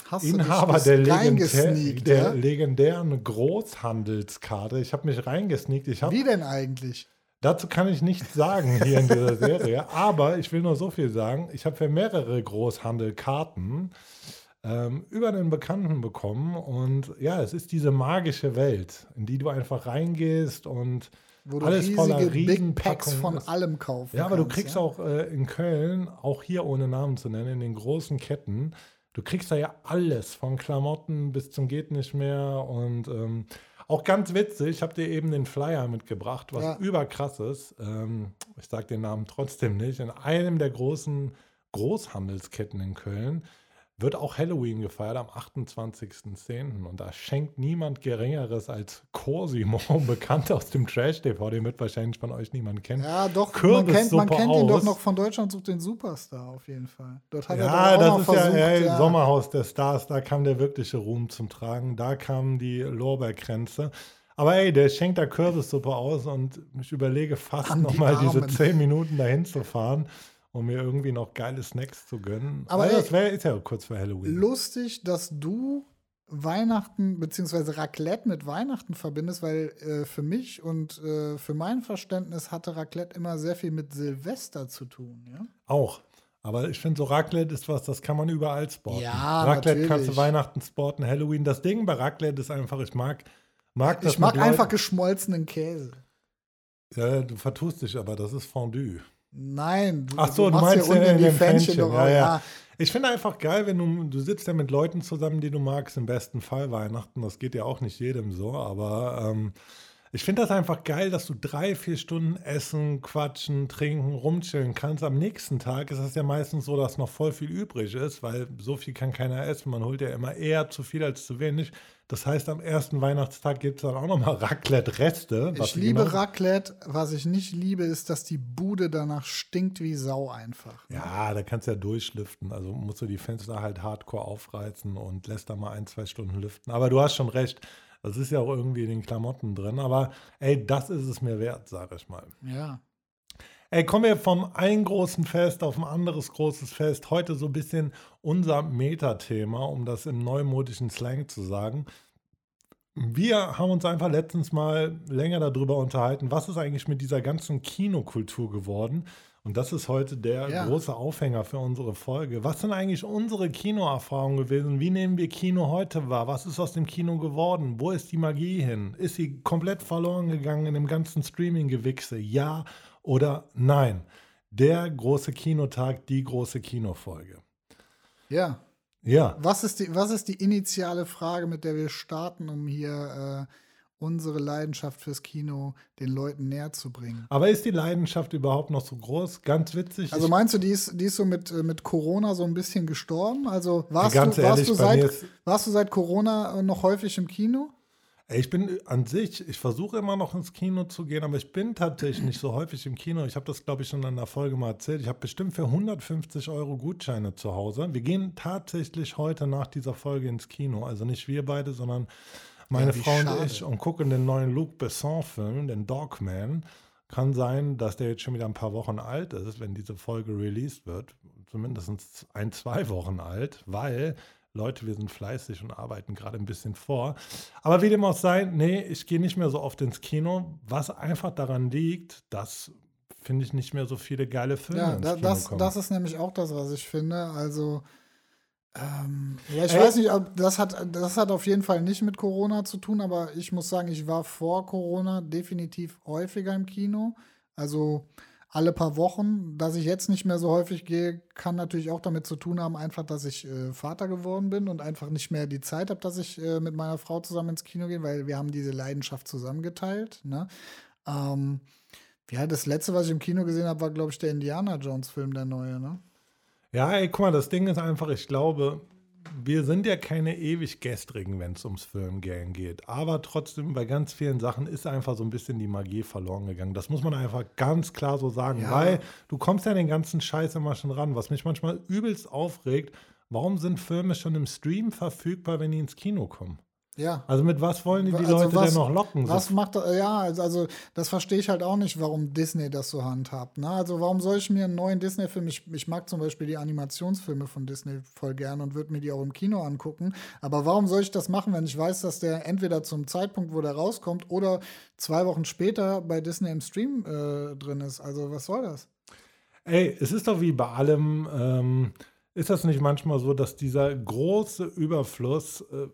Speaker 1: Hast Inhaber der, legendär, der ja? legendären Großhandelskarte. Ich habe mich reingesneakt. Ich hab,
Speaker 2: Wie denn eigentlich?
Speaker 1: Dazu kann ich nichts sagen hier in dieser Serie, aber ich will nur so viel sagen. Ich habe für mehrere Großhandelkarten ähm, über einen Bekannten bekommen und ja, es ist diese magische Welt, in die du einfach reingehst und
Speaker 2: Wo du
Speaker 1: alles voller
Speaker 2: Packs von
Speaker 1: ist.
Speaker 2: allem kaufen
Speaker 1: Ja, aber du
Speaker 2: kannst,
Speaker 1: kriegst
Speaker 2: ja?
Speaker 1: auch äh, in Köln, auch hier ohne Namen zu nennen, in den großen Ketten, du kriegst da ja alles, von Klamotten bis zum geht nicht mehr und ähm, auch ganz witzig, ich habe dir eben den Flyer mitgebracht, was
Speaker 2: Ja.
Speaker 1: überkrass ist. Ähm, ich sage den Namen trotzdem nicht. In einem der großen Großhandelsketten in Köln wird auch Halloween gefeiert am 28.10. Und da schenkt niemand Geringeres als Cosimo, bekannt aus dem Trash-TV, den wird wahrscheinlich von euch niemand kennen.
Speaker 2: Ja, doch, man kennt, man kennt ihn doch noch von Deutschland sucht den Superstar auf jeden Fall. Dort hat er
Speaker 1: Ja,
Speaker 2: doch auch
Speaker 1: das ist ja,
Speaker 2: versucht,
Speaker 1: ey,
Speaker 2: ja.
Speaker 1: Sommerhaus der Stars, da kam der wirkliche Ruhm zum Tragen, da kamen die Lorbeerkränze. Aber ey, der schenkt da Kürbissuppe aus und ich überlege fast nochmal diese zehn Minuten dahin zu fahren, um mir irgendwie noch geile Snacks zu gönnen.
Speaker 2: Aber ey,
Speaker 1: das wär, ist ja kurz vor Halloween.
Speaker 2: lustig, dass du Weihnachten bzw. Raclette mit Weihnachten verbindest, weil äh, für mich und äh, für mein Verständnis hatte Raclette immer sehr viel mit Silvester zu tun. Ja?
Speaker 1: Auch. Aber ich finde, so Raclette ist was, das kann man überall sporten.
Speaker 2: Ja,
Speaker 1: Raclette kannst du
Speaker 2: natürlich.
Speaker 1: Weihnachten sporten, Halloween. Das Ding bei Raclette ist einfach, ich mag, mag das
Speaker 2: Ich mag einfach
Speaker 1: Leuten-
Speaker 2: geschmolzenen Käse.
Speaker 1: Ja, du vertust dich, aber das ist Fondue.
Speaker 2: Nein, du,
Speaker 1: Ach so, du,
Speaker 2: machst
Speaker 1: meinst
Speaker 2: ja unten
Speaker 1: in
Speaker 2: die Fännchen. noch
Speaker 1: Ja, ja. Ich finde einfach geil, wenn du, du sitzt ja mit Leuten zusammen, die du magst, im besten Fall Weihnachten. Das geht ja auch nicht jedem so, aber ähm, ich finde das einfach geil, dass du drei, vier Stunden essen, quatschen, trinken, rumchillen kannst. Am nächsten Tag ist es ja meistens so, dass noch voll viel übrig ist, weil so viel kann keiner essen. Man holt ja immer eher zu viel als zu wenig. Das heißt, am ersten Weihnachtstag gibt es dann auch nochmal Raclette-Reste.
Speaker 2: Ich liebe
Speaker 1: genau-
Speaker 2: Raclette. Was ich nicht liebe, ist, dass die Bude danach stinkt wie Sau einfach.
Speaker 1: Ja, da kannst du ja durchlüften. Also musst du die Fenster halt hardcore aufreißen und lässt da mal ein, zwei Stunden lüften. Aber du hast schon recht. Das ist ja auch irgendwie in den Klamotten drin. Aber ey, das ist es mir wert, sage ich mal.
Speaker 2: Ja.
Speaker 1: Ey, kommen wir vom einen großen Fest auf ein anderes großes Fest. Heute so ein bisschen unser Metathema, um das im neumodischen Slang zu sagen. Wir haben uns einfach letztens mal länger darüber unterhalten, was ist eigentlich mit dieser ganzen Kinokultur geworden. Und das ist heute der
Speaker 2: Ja.
Speaker 1: große Aufhänger für unsere Folge. Was sind eigentlich unsere Kinoerfahrungen gewesen? Wie nehmen wir Kino heute wahr? Was ist aus dem Kino geworden? Wo ist die Magie hin? Ist sie komplett verloren gegangen in dem ganzen Streaming-Gewichse? Ja oder nein? Der große Kinotag, die große Kinofolge.
Speaker 2: Ja.
Speaker 1: Ja,
Speaker 2: Was ist, die, was ist die initiale Frage, mit der wir starten, um hier äh, unsere Leidenschaft fürs Kino den Leuten näher zu bringen?
Speaker 1: aber ist die Leidenschaft überhaupt noch so groß? Ganz witzig.
Speaker 2: Also meinst du, die ist, die ist so mit, äh, mit Corona so ein bisschen gestorben? Also warst, du, warst,
Speaker 1: ehrlich,
Speaker 2: du, seit, warst du seit Corona noch häufig im Kino?
Speaker 1: Ich bin an sich, ich versuche immer noch ins Kino zu gehen, aber ich bin tatsächlich nicht so häufig im Kino. Ich habe das, glaube ich, schon in der Folge mal erzählt. Ich habe bestimmt für 150 Euro Gutscheine zu Hause. Wir gehen tatsächlich heute nach dieser Folge ins Kino. Also nicht wir beide, sondern meine
Speaker 2: Ja,
Speaker 1: Frau und
Speaker 2: schade.
Speaker 1: ich und gucken den neuen Luc Besson-Film, den Dogman. Kann sein, dass der jetzt schon wieder ein paar Wochen alt ist, wenn diese Folge released wird. Zumindest ein, zwei Wochen alt, weil Leute, wir sind fleißig und arbeiten gerade ein bisschen vor. Aber wie dem auch sei, nee, ich gehe nicht mehr so oft ins Kino, was einfach daran liegt, dass, finde ich, nicht mehr so viele geile Filme
Speaker 2: Ja,
Speaker 1: ins
Speaker 2: da,
Speaker 1: Kino
Speaker 2: das,
Speaker 1: kommen.
Speaker 2: das ist nämlich auch das, was ich finde. Also, ähm, ja, ich
Speaker 1: Ey.
Speaker 2: weiß nicht, ob das hat, das hat auf jeden Fall nicht mit Corona zu tun, aber ich muss sagen, ich war vor Corona definitiv häufiger im Kino. Also alle paar Wochen. Dass ich jetzt nicht mehr so häufig gehe, kann natürlich auch damit zu tun haben, einfach, dass ich äh, Vater geworden bin und einfach nicht mehr die Zeit habe, dass ich äh, mit meiner Frau zusammen ins Kino gehe, weil wir haben diese Leidenschaft zusammengeteilt. Ne? Ähm, ja, das letzte, was ich im Kino gesehen habe, war, glaube ich, der Indiana Jones-Film, der neue, ne?
Speaker 1: Ja, ey, guck mal, das Ding ist einfach, ich glaube, wir sind ja keine ewig Gestrigen, wenn es ums Filmgehen geht. Aber trotzdem, bei ganz vielen Sachen ist einfach so ein bisschen die Magie verloren gegangen. Das muss man einfach ganz klar so sagen,
Speaker 2: Ja.
Speaker 1: weil du kommst ja den ganzen Scheiß immer schon ran. Was mich manchmal übelst aufregt, warum sind Filme schon im Stream verfügbar, wenn die ins Kino kommen?
Speaker 2: Ja.
Speaker 1: Also mit was wollen die, die
Speaker 2: Also
Speaker 1: Leute
Speaker 2: was-
Speaker 1: denn noch locken?
Speaker 2: Was
Speaker 1: So-
Speaker 2: macht ja, also, also das verstehe ich halt auch nicht, warum Disney das so handhabt. Ne? Also warum soll ich mir einen neuen Disney-Film, ich, ich mag zum Beispiel die Animationsfilme von Disney voll gern und würde mir die auch im Kino angucken, aber warum soll ich das machen, wenn ich weiß, dass der entweder zum Zeitpunkt, wo der rauskommt oder zwei Wochen später bei Disney im Stream äh, drin ist? Also was soll das?
Speaker 1: Ey, es ist doch wie bei allem, ähm, ist das nicht manchmal so, dass dieser große Überfluss, äh,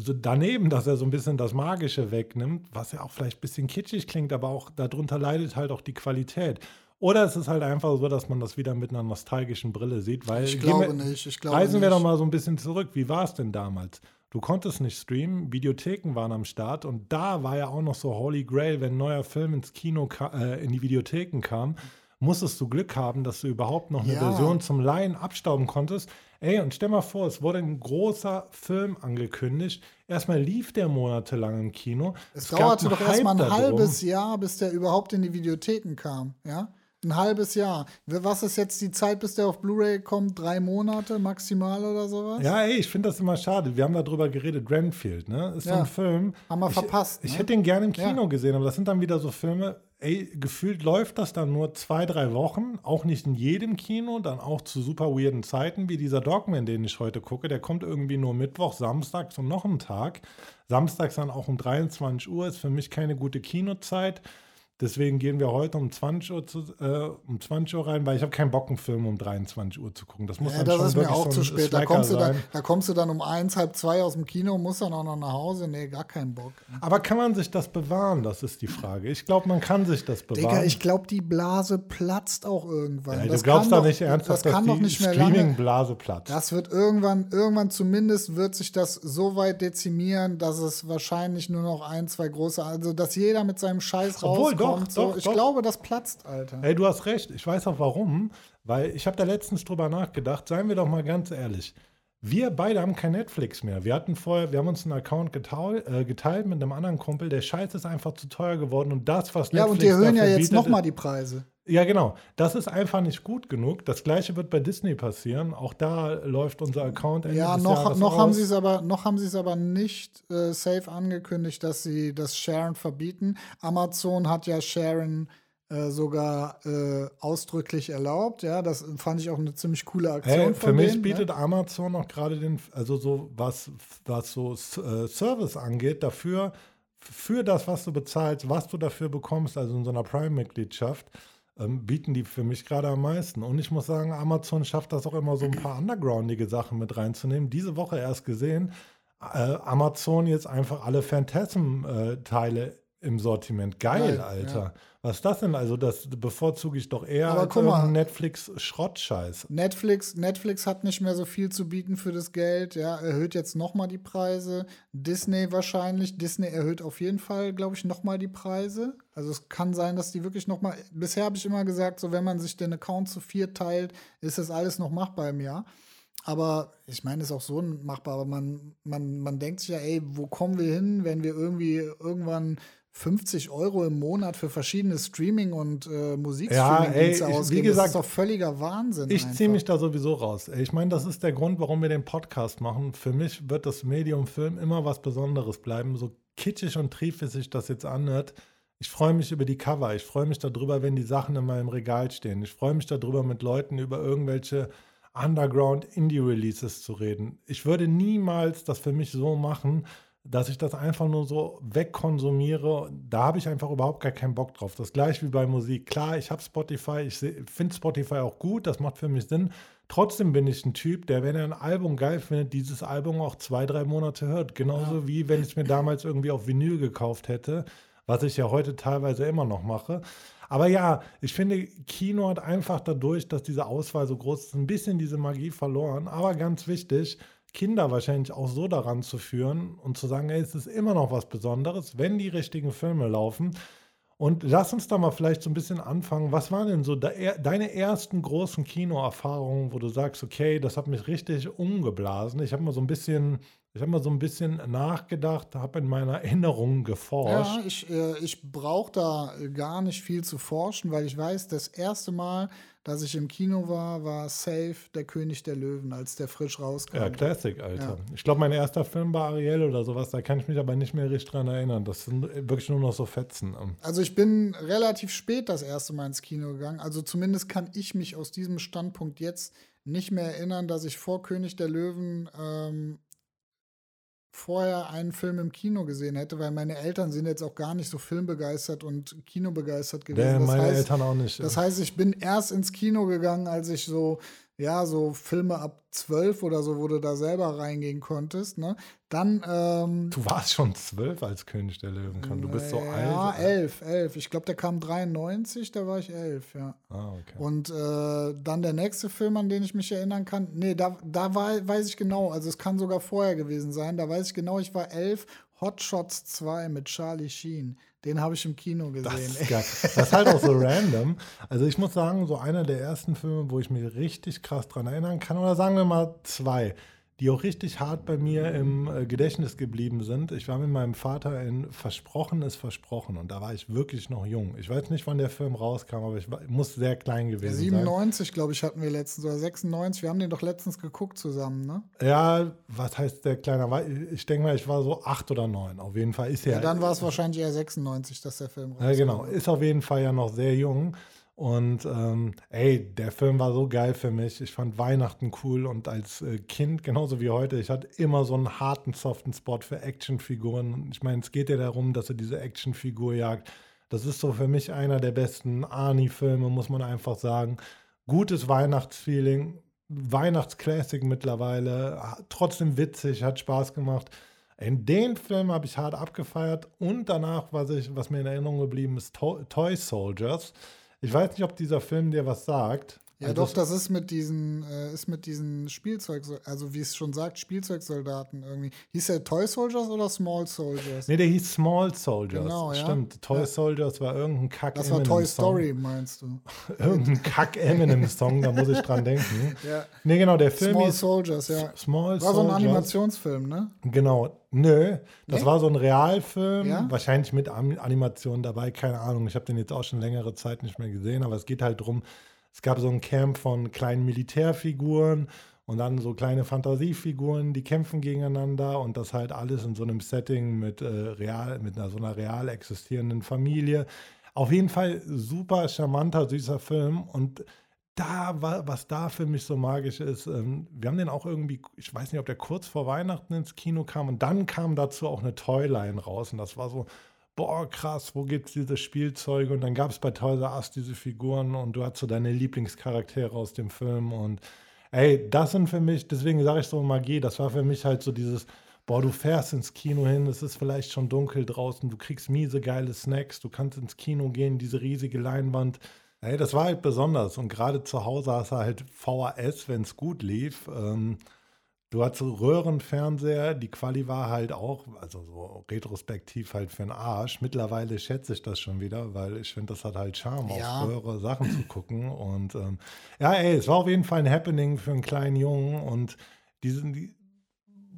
Speaker 1: also daneben, dass er so ein bisschen das Magische wegnimmt, was ja auch vielleicht ein bisschen kitschig klingt, aber auch darunter leidet halt auch die Qualität. Oder es ist halt einfach so, dass man das wieder mit einer nostalgischen Brille sieht, weil
Speaker 2: Ich glaube
Speaker 1: wir-
Speaker 2: nicht. Ich glaube
Speaker 1: Reisen
Speaker 2: nicht.
Speaker 1: wir doch mal so ein bisschen zurück. Wie war es denn damals? Du konntest nicht streamen, Videotheken waren am Start und da war ja auch noch so Holy Grail, wenn ein neuer Film ins Kino, äh, in die Videotheken kam, musstest du Glück haben, dass du überhaupt noch eine
Speaker 2: Ja.
Speaker 1: Version zum Laien abstauben konntest. Ey, und stell mal vor, es wurde ein großer Film angekündigt. Erstmal lief der monatelang im Kino.
Speaker 2: Es,
Speaker 1: gab
Speaker 2: dauerte doch erst mal
Speaker 1: Hype
Speaker 2: ein halbes Jahr, bis der überhaupt in die Videotheken kam, ja? Ein halbes Jahr. Was ist jetzt die Zeit, bis der auf Blu-ray kommt? Drei Monate maximal oder sowas?
Speaker 1: Ja, ey, ich finde das immer schade. Wir haben darüber geredet, Renfield, ne? Ist so
Speaker 2: Ja.
Speaker 1: ein Film.
Speaker 2: Haben wir
Speaker 1: ich,
Speaker 2: verpasst,
Speaker 1: Ich
Speaker 2: ne?
Speaker 1: hätte den gerne im
Speaker 2: Ja.
Speaker 1: Kino gesehen, aber das sind dann wieder so Filme, ey, gefühlt läuft das dann nur zwei, drei Wochen, auch nicht in jedem Kino, dann auch zu super weirden Zeiten, wie dieser Dogman, den ich heute gucke. Der kommt irgendwie nur Mittwoch, Samstags und noch einen Tag. Samstags dann auch um 23 Uhr, ist für mich keine gute Kinozeit. Deswegen gehen wir heute um 20 Uhr, zu, äh, um 20 Uhr rein, weil ich habe keinen Bock, einen Film um 23 Uhr zu gucken. Das muss
Speaker 2: Ja,
Speaker 1: dann
Speaker 2: das
Speaker 1: schon
Speaker 2: ist mir auch
Speaker 1: so
Speaker 2: zu spät. Da kommst, du dann, da kommst du dann um eins, halb zwei aus dem Kino musst dann auch noch nach Hause. Nee, gar keinen Bock.
Speaker 1: Aber kann man sich das bewahren? Das ist die Frage. Ich glaube, man kann sich das bewahren.
Speaker 2: Digga, ich glaube, die Blase platzt auch irgendwann.
Speaker 1: ja, du
Speaker 2: das
Speaker 1: glaubst
Speaker 2: kann
Speaker 1: doch nicht ernsthaft,
Speaker 2: das kann
Speaker 1: dass
Speaker 2: doch
Speaker 1: die
Speaker 2: nicht mehr lange.
Speaker 1: Streaming-Blase platzt.
Speaker 2: Das wird irgendwann, irgendwann zumindest wird sich das so weit dezimieren, dass es wahrscheinlich nur noch ein, zwei große, also dass jeder mit seinem Scheiß
Speaker 1: Obwohl,
Speaker 2: rauskommt.
Speaker 1: doch,
Speaker 2: so.
Speaker 1: doch,
Speaker 2: ich
Speaker 1: doch.
Speaker 2: glaube, das platzt, Alter.
Speaker 1: Ey, du hast recht. Ich weiß auch warum. Weil ich habe da letztens drüber nachgedacht. Seien wir doch mal ganz ehrlich. Wir beide haben kein Netflix mehr. Wir hatten vorher, wir haben uns einen Account geteilt, äh, geteilt mit einem anderen Kumpel. Der Scheiß ist einfach zu teuer geworden und das, was
Speaker 2: ja,
Speaker 1: Netflix
Speaker 2: und die erhöhen ja jetzt nochmal die Preise.
Speaker 1: Ja, genau. Das ist einfach nicht gut genug. Das gleiche wird bei Disney passieren. Auch da läuft unser Account Ende
Speaker 2: Ja,
Speaker 1: des
Speaker 2: noch,
Speaker 1: Jahres
Speaker 2: noch haben
Speaker 1: aus.
Speaker 2: sie es aber, noch haben sie es aber nicht äh, safe angekündigt, dass sie das Sharen verbieten. Amazon hat ja Sharen äh, sogar äh, ausdrücklich erlaubt. Ja, das fand ich auch eine ziemlich coole Aktion
Speaker 1: Hey, für mich
Speaker 2: denen, ne?
Speaker 1: bietet Amazon auch gerade den, also so was, was so äh, Service angeht, dafür, für das, was du bezahlst, was du dafür bekommst, also in so einer Prime-Mitgliedschaft, ähm, bieten die für mich gerade am meisten. Und ich muss sagen, Amazon schafft das auch immer so ein paar undergroundige Sachen mit reinzunehmen. Diese Woche erst gesehen, äh, Amazon jetzt einfach alle Phantasm-Teile im Sortiment. Geil,
Speaker 2: Geil,
Speaker 1: Alter. Was ist das denn? Also, das bevorzuge ich doch eher
Speaker 2: Aber
Speaker 1: als
Speaker 2: guck mal.
Speaker 1: Netflix-Schrottscheiß.
Speaker 2: Netflix, Netflix hat nicht mehr so viel zu bieten für das Geld, ja, erhöht jetzt nochmal die Preise. Disney wahrscheinlich. Disney erhöht auf jeden Fall, glaube ich, nochmal die Preise. Also es kann sein, dass die wirklich nochmal. Bisher habe ich immer gesagt, so wenn man sich den Account zu vier teilt, ist das alles noch machbar im Jahr. Aber ich meine, ist auch so machbar. Aber man, man, man denkt sich ja, ey, wo kommen wir hin, wenn wir irgendwie irgendwann 50 Euro im Monat für verschiedene Streaming- und äh, Musikstreaming-Dienste
Speaker 1: Ja, wie
Speaker 2: ausgeben?
Speaker 1: gesagt,
Speaker 2: das ist doch völliger Wahnsinn.
Speaker 1: Ich ziehe mich da sowieso raus. Ich meine, das ist der Grund, warum wir den Podcast machen. Für mich wird das Medium Film immer was Besonderes bleiben. So kitschig und triefig sich das jetzt anhört. Ich freue mich über die Cover. Ich freue mich darüber, wenn die Sachen in meinem Regal stehen. Ich freue mich darüber, mit Leuten über irgendwelche Underground-Indie-Releases zu reden. Ich würde niemals das für mich so machen, dass ich das einfach nur so wegkonsumiere. Da habe ich einfach überhaupt gar keinen Bock drauf. Das gleiche wie bei Musik. Klar, ich habe Spotify, ich finde Spotify auch gut, das macht für mich Sinn. Trotzdem bin ich ein Typ, der, wenn er ein Album geil findet, dieses Album auch zwei, drei Monate hört. Genauso wie wenn ich es mir damals irgendwie auf Vinyl gekauft hätte, was ich ja heute teilweise immer noch mache. Aber ja, ich finde, Kino hat einfach dadurch, dass diese Auswahl so groß ist, ein bisschen diese Magie verloren. Aber ganz wichtig, Kinder wahrscheinlich auch so daran zu führen und zu sagen, ey, es ist immer noch was Besonderes, wenn die richtigen Filme laufen. Und lass uns da mal vielleicht so ein bisschen anfangen. Was waren denn so de deine ersten großen Kinoerfahrungen, wo du sagst, okay, das hat mich richtig umgeblasen? Ich habe mal so ein bisschen, ich habe mal so ein bisschen nachgedacht, habe in meiner Erinnerung geforscht.
Speaker 2: Ja, ich, äh, ich brauche da gar nicht viel zu forschen, weil ich weiß, das erste Mal, dass ich im Kino war, war Safe, der König der Löwen, als der frisch rauskam.
Speaker 1: Ja, Classic, Alter. Ja. Ich glaube, mein erster Film war Ariel oder sowas, da kann ich mich aber nicht mehr richtig dran erinnern. Das sind wirklich nur noch so Fetzen.
Speaker 2: Also ich bin relativ spät das erste Mal ins Kino gegangen. Also zumindest kann ich mich aus diesem Standpunkt jetzt nicht mehr erinnern, dass ich vor König der Löwen ähm, vorher einen Film im Kino gesehen hätte, weil meine Eltern sind jetzt auch gar nicht so filmbegeistert und kinobegeistert gewesen.
Speaker 1: Ja, meine heißt, Eltern auch nicht.
Speaker 2: Das heißt, ich bin erst ins Kino gegangen, als ich so ja, so Filme ab zwölf oder so, wo du da selber reingehen konntest, ne? Dann, ähm,
Speaker 1: Du warst schon zwölf als König der Löwen, kann. Du bist so
Speaker 2: ja,
Speaker 1: alt.
Speaker 2: Ja, elf, elf. Ich glaube, der kam 93, da war ich elf, ja.
Speaker 1: Ah, okay.
Speaker 2: Und äh, dann der nächste Film, an den ich mich erinnern kann, nee, da, da war, weiß ich genau, also es kann sogar vorher gewesen sein, da weiß ich genau, ich war elf, Hot Shots 2 mit Charlie Sheen. Den habe ich im Kino gesehen. Das
Speaker 1: ist, geil. das ist halt auch so random. Also ich muss sagen, so einer der ersten Filme, wo ich mich richtig krass dran erinnern kann, oder sagen wir mal zwei die auch richtig hart bei mir im äh, Gedächtnis geblieben sind. Ich war mit meinem Vater in Versprochen ist Versprochen und da war ich wirklich noch jung. Ich weiß nicht, wann der Film rauskam, aber ich, war, muss sehr klein gewesen
Speaker 2: 97, sein. glaube ich, hatten wir letztens oder 96. Wir haben den doch letztens geguckt zusammen, ne?
Speaker 1: Ja, was heißt der kleine? Ich denke mal, ich war so acht oder neun. Auf jeden Fall ist er.
Speaker 2: Ja, dann war es wahrscheinlich eher 96, dass der Film
Speaker 1: rauskam. Ja, genau. Ist auf jeden Fall ja noch sehr jung. Und ähm, ey, der Film war so geil für mich. Ich fand Weihnachten cool und als äh, Kind, genauso wie heute, ich hatte immer so einen harten, soften Spot für Actionfiguren. Ich meine, es geht ja darum, dass er diese Actionfigur jagt. Das ist so für mich einer der besten Arnie-Filme, muss man einfach sagen. Gutes Weihnachtsfeeling, Weihnachtsklassik mittlerweile, trotzdem witzig, hat Spaß gemacht. In den Film habe ich hart abgefeiert und danach, was, ich, was mir in Erinnerung geblieben ist, to Toy Soldiers. Ich weiß nicht, ob dieser Film dir was sagt.
Speaker 2: Ja, also doch, das ist mit diesen, äh, ist mit diesen Spielzeug, also wie es schon sagt, Spielzeugsoldaten irgendwie. Hieß der Toy Soldiers oder Small Soldiers?
Speaker 1: Nee, der hieß Small Soldiers. Genau, ja. Stimmt, Toy ja. Soldiers war irgendein Kack
Speaker 2: Das war Toy Story, meinst du?
Speaker 1: irgendein Kack Eminem-Song, da muss ich dran denken.
Speaker 2: ja.
Speaker 1: Nee, genau, der Film
Speaker 2: Small Soldiers, ja.
Speaker 1: Small
Speaker 2: war so ein Animationsfilm, ne?
Speaker 1: Genau. Nö, das nee? war so ein Realfilm, ja? wahrscheinlich mit Animationen dabei, keine Ahnung. Ich habe den jetzt auch schon längere Zeit nicht mehr gesehen, aber es geht halt darum, es gab so ein Camp von kleinen Militärfiguren und dann so kleine Fantasiefiguren, die kämpfen gegeneinander und das halt alles in so einem Setting mit, äh, real, mit einer, so einer real existierenden Familie. Auf jeden Fall super charmanter, süßer Film und da, was da für mich so magisch ist, ähm, wir haben den auch irgendwie, ich weiß nicht, ob der kurz vor Weihnachten ins Kino kam und dann kam dazu auch eine Toyline raus und das war so, boah, krass, wo gibt es diese Spielzeuge? Und dann gab es bei Toys R Us diese Figuren und du hast so deine Lieblingscharaktere aus dem Film. Und ey, das sind für mich, deswegen sage ich so Magie, das war für mich halt so dieses, boah, du fährst ins Kino hin, es ist vielleicht schon dunkel draußen, du kriegst miese geile Snacks, du kannst ins Kino gehen, diese riesige Leinwand. Ey, das war halt besonders. Und gerade zu Hause hast du halt VHS, wenn es gut lief. Ähm, Du hattest Röhrenfernseher, die Quali war halt auch, also so retrospektiv halt für den Arsch. Mittlerweile schätze ich das schon wieder, weil ich finde, das hat halt Charme, ja. auf Röhre Sachen zu gucken. Und ähm, ja, ey, es war auf jeden Fall ein Happening für einen kleinen Jungen. Und diesen, die,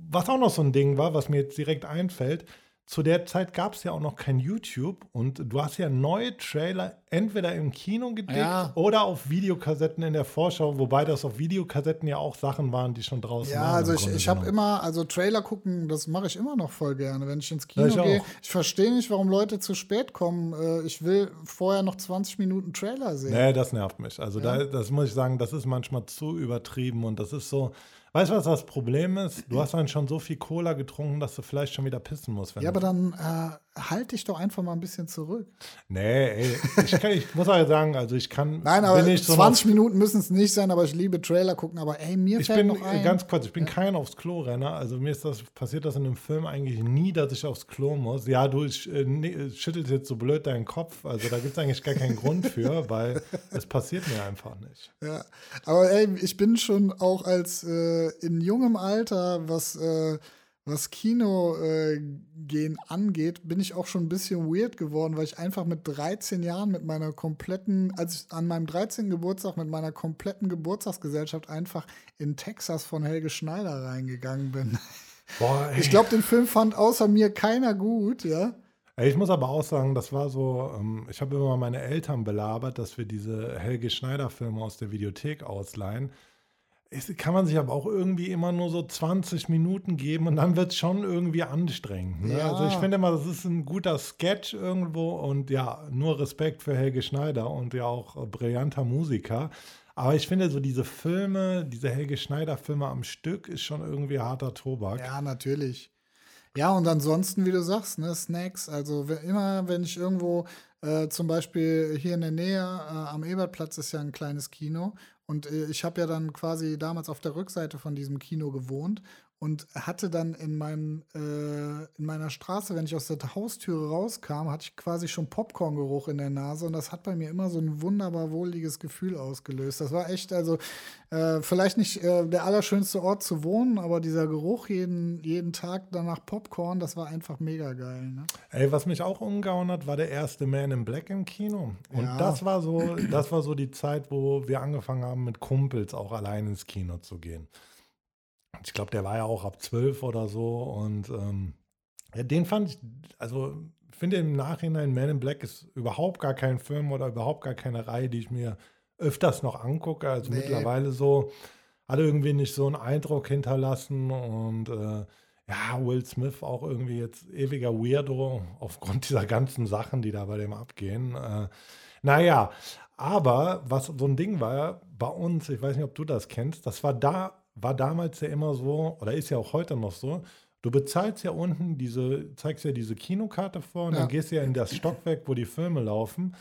Speaker 1: was auch noch so ein Ding war, was mir jetzt direkt einfällt, zu der Zeit gab es ja auch noch kein YouTube und du hast ja neue Trailer entweder im Kino gedickt ja. oder auf Videokassetten in der Vorschau, wobei das auf Videokassetten ja auch Sachen waren, die schon draußen
Speaker 2: ja,
Speaker 1: waren.
Speaker 2: Ja, also ich, ich habe immer, also Trailer gucken, das mache ich immer noch voll gerne, wenn ich ins Kino gehe. Ich verstehe nicht, warum Leute zu spät kommen. Äh, ich will vorher noch 20 Minuten Trailer sehen.
Speaker 1: Nee, das nervt mich. Also ja. da, das muss ich sagen, das ist manchmal zu übertrieben und das ist so, Weißt du, was das Problem ist? Du hast dann schon so viel Cola getrunken, dass du vielleicht schon wieder pissen musst.
Speaker 2: ja, aber dann äh, halt dich doch einfach mal ein bisschen zurück.
Speaker 1: Nee, ey, ich, kann, ich muss auch sagen, also ich kann.
Speaker 2: Nein, aber 20 so Minuten müssen es nicht sein, aber ich liebe Trailer gucken. Aber ey, mir
Speaker 1: ich
Speaker 2: fällt
Speaker 1: bin,
Speaker 2: noch ein.
Speaker 1: Ganz kurz, ich bin ja. kein aufs Klo-Renner. Also mir ist das, passiert das in einem Film eigentlich nie, dass ich aufs Klo muss. Ja, du ich, äh, schüttelst jetzt so blöd deinen Kopf. Also da gibt es eigentlich gar keinen Grund für, weil es passiert mir einfach nicht.
Speaker 2: Ja, aber ey, ich bin schon auch als. Äh, in jungem Alter, was, äh, was Kino äh, gehen angeht, bin ich auch schon ein bisschen weird geworden, weil ich einfach mit 13 Jahren mit meiner kompletten, als ich an meinem 13. Geburtstag mit meiner kompletten Geburtstagsgesellschaft einfach in Texas von Helge Schneider reingegangen bin. Boah, ich glaube, den Film fand außer mir keiner gut, ja.
Speaker 1: Ich muss aber auch sagen, das war so, ähm, ich habe immer meine Eltern belabert, dass wir diese Helge Schneider-Filme aus der Videothek ausleihen. Es kann man sich aber auch irgendwie immer nur so 20 Minuten geben und dann wird es schon irgendwie anstrengend. Ne? Ja. Also ich finde immer, das ist ein guter Sketch irgendwo und ja, nur Respekt für Helge Schneider und ja auch brillanter Musiker. Aber ich finde, so diese Filme, diese Helge Schneider-Filme am Stück ist schon irgendwie harter Tobak.
Speaker 2: Ja, natürlich. Ja, und ansonsten, wie du sagst, ne, Snacks. Also immer, wenn ich irgendwo, äh, zum Beispiel hier in der Nähe äh, am Ebertplatz ist ja ein kleines Kino. Und äh, ich habe ja dann quasi damals auf der Rückseite von diesem Kino gewohnt und hatte dann in meinem äh, in meiner Straße, wenn ich aus der Haustüre rauskam, hatte ich quasi schon Popcorn-Geruch in der Nase und das hat bei mir immer so ein wunderbar wohliges Gefühl ausgelöst. Das war echt, also äh, vielleicht nicht äh, der allerschönste Ort zu wohnen, aber dieser Geruch jeden, jeden Tag danach Popcorn, das war einfach mega geil. Ne?
Speaker 1: Ey, was mich auch umgehauen hat, war der erste Man in Black im Kino. Und ja. das war so, das war so die Zeit, wo wir angefangen haben, mit Kumpels auch allein ins Kino zu gehen. Ich glaube, der war ja auch ab zwölf oder so. Und ähm, ja, den fand ich, also finde im Nachhinein Man in Black ist überhaupt gar kein Film oder überhaupt gar keine Reihe, die ich mir öfters noch angucke. Also nee. mittlerweile so, hat irgendwie nicht so einen Eindruck hinterlassen und äh, ja, Will Smith auch irgendwie jetzt ewiger Weirdo aufgrund dieser ganzen Sachen, die da bei dem abgehen. Äh, naja, aber was so ein Ding war bei uns, ich weiß nicht, ob du das kennst, das war da war damals ja immer so, oder ist ja auch heute noch so, du bezahlst ja unten diese, zeigst ja diese Kinokarte vor und ja. dann gehst ja in das Stockwerk, wo die Filme laufen.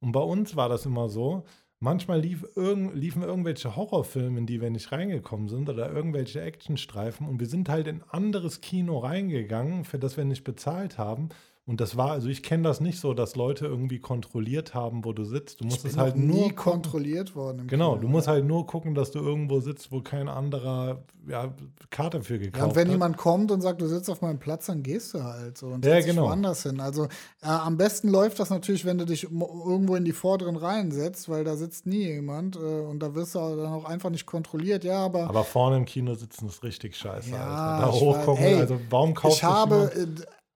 Speaker 1: Und bei uns war das immer so, manchmal lief irg liefen irgendwelche Horrorfilme, in die wir nicht reingekommen sind, oder irgendwelche Actionstreifen und wir sind halt in ein anderes Kino reingegangen, für das wir nicht bezahlt haben. Und das war, also ich kenne das nicht so, dass Leute irgendwie kontrolliert haben, wo du sitzt. Du musst es halt nur
Speaker 2: kontrolliert worden.
Speaker 1: genau, Kino, du musst halt nur gucken, dass du irgendwo sitzt, wo kein anderer ja, Karte für gekauft hat. Ja,
Speaker 2: und wenn hat. jemand kommt und sagt, du sitzt auf meinem Platz, dann gehst du halt so und
Speaker 1: ja,
Speaker 2: setzt
Speaker 1: genau.
Speaker 2: woanders hin. Also äh, am besten läuft das natürlich, wenn du dich irgendwo in die vorderen Reihen setzt, weil da sitzt nie jemand äh, und da wirst du dann auch einfach nicht kontrolliert. Ja, aber
Speaker 1: aber vorne im Kino sitzen ist richtig scheiße. Ja, Alter. Da hochgucken, ey, also warum kaufst
Speaker 2: ich habe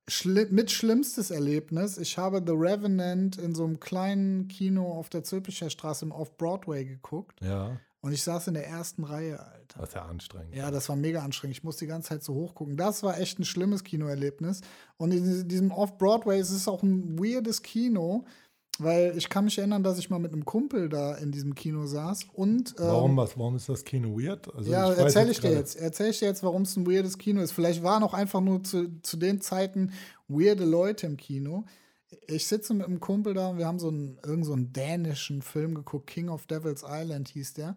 Speaker 2: Schli mit schlimmstes Erlebnis. Ich habe The Revenant in so einem kleinen Kino auf der Zülpicher Straße im Off-Broadway geguckt.
Speaker 1: Ja.
Speaker 2: Und ich saß in der ersten Reihe, Alter.
Speaker 1: Das ist ja anstrengend.
Speaker 2: Ja, das war mega anstrengend. Ich musste die ganze Zeit so hochgucken. Das war echt ein schlimmes Kinoerlebnis. Und in diesem Off-Broadway ist es auch ein weirdes Kino. Weil ich kann mich erinnern, dass ich mal mit einem Kumpel da in diesem Kino saß und.
Speaker 1: Ähm, warum was? Warum ist das Kino weird?
Speaker 2: Also ja, erzähle ich dir jetzt. Erzähle ich dir jetzt, warum es ein weirdes Kino ist. Vielleicht waren auch einfach nur zu, zu den Zeiten weirde Leute im Kino. Ich sitze mit einem Kumpel da und wir haben so einen, irgend so einen dänischen Film geguckt, King of Devil's Island hieß der.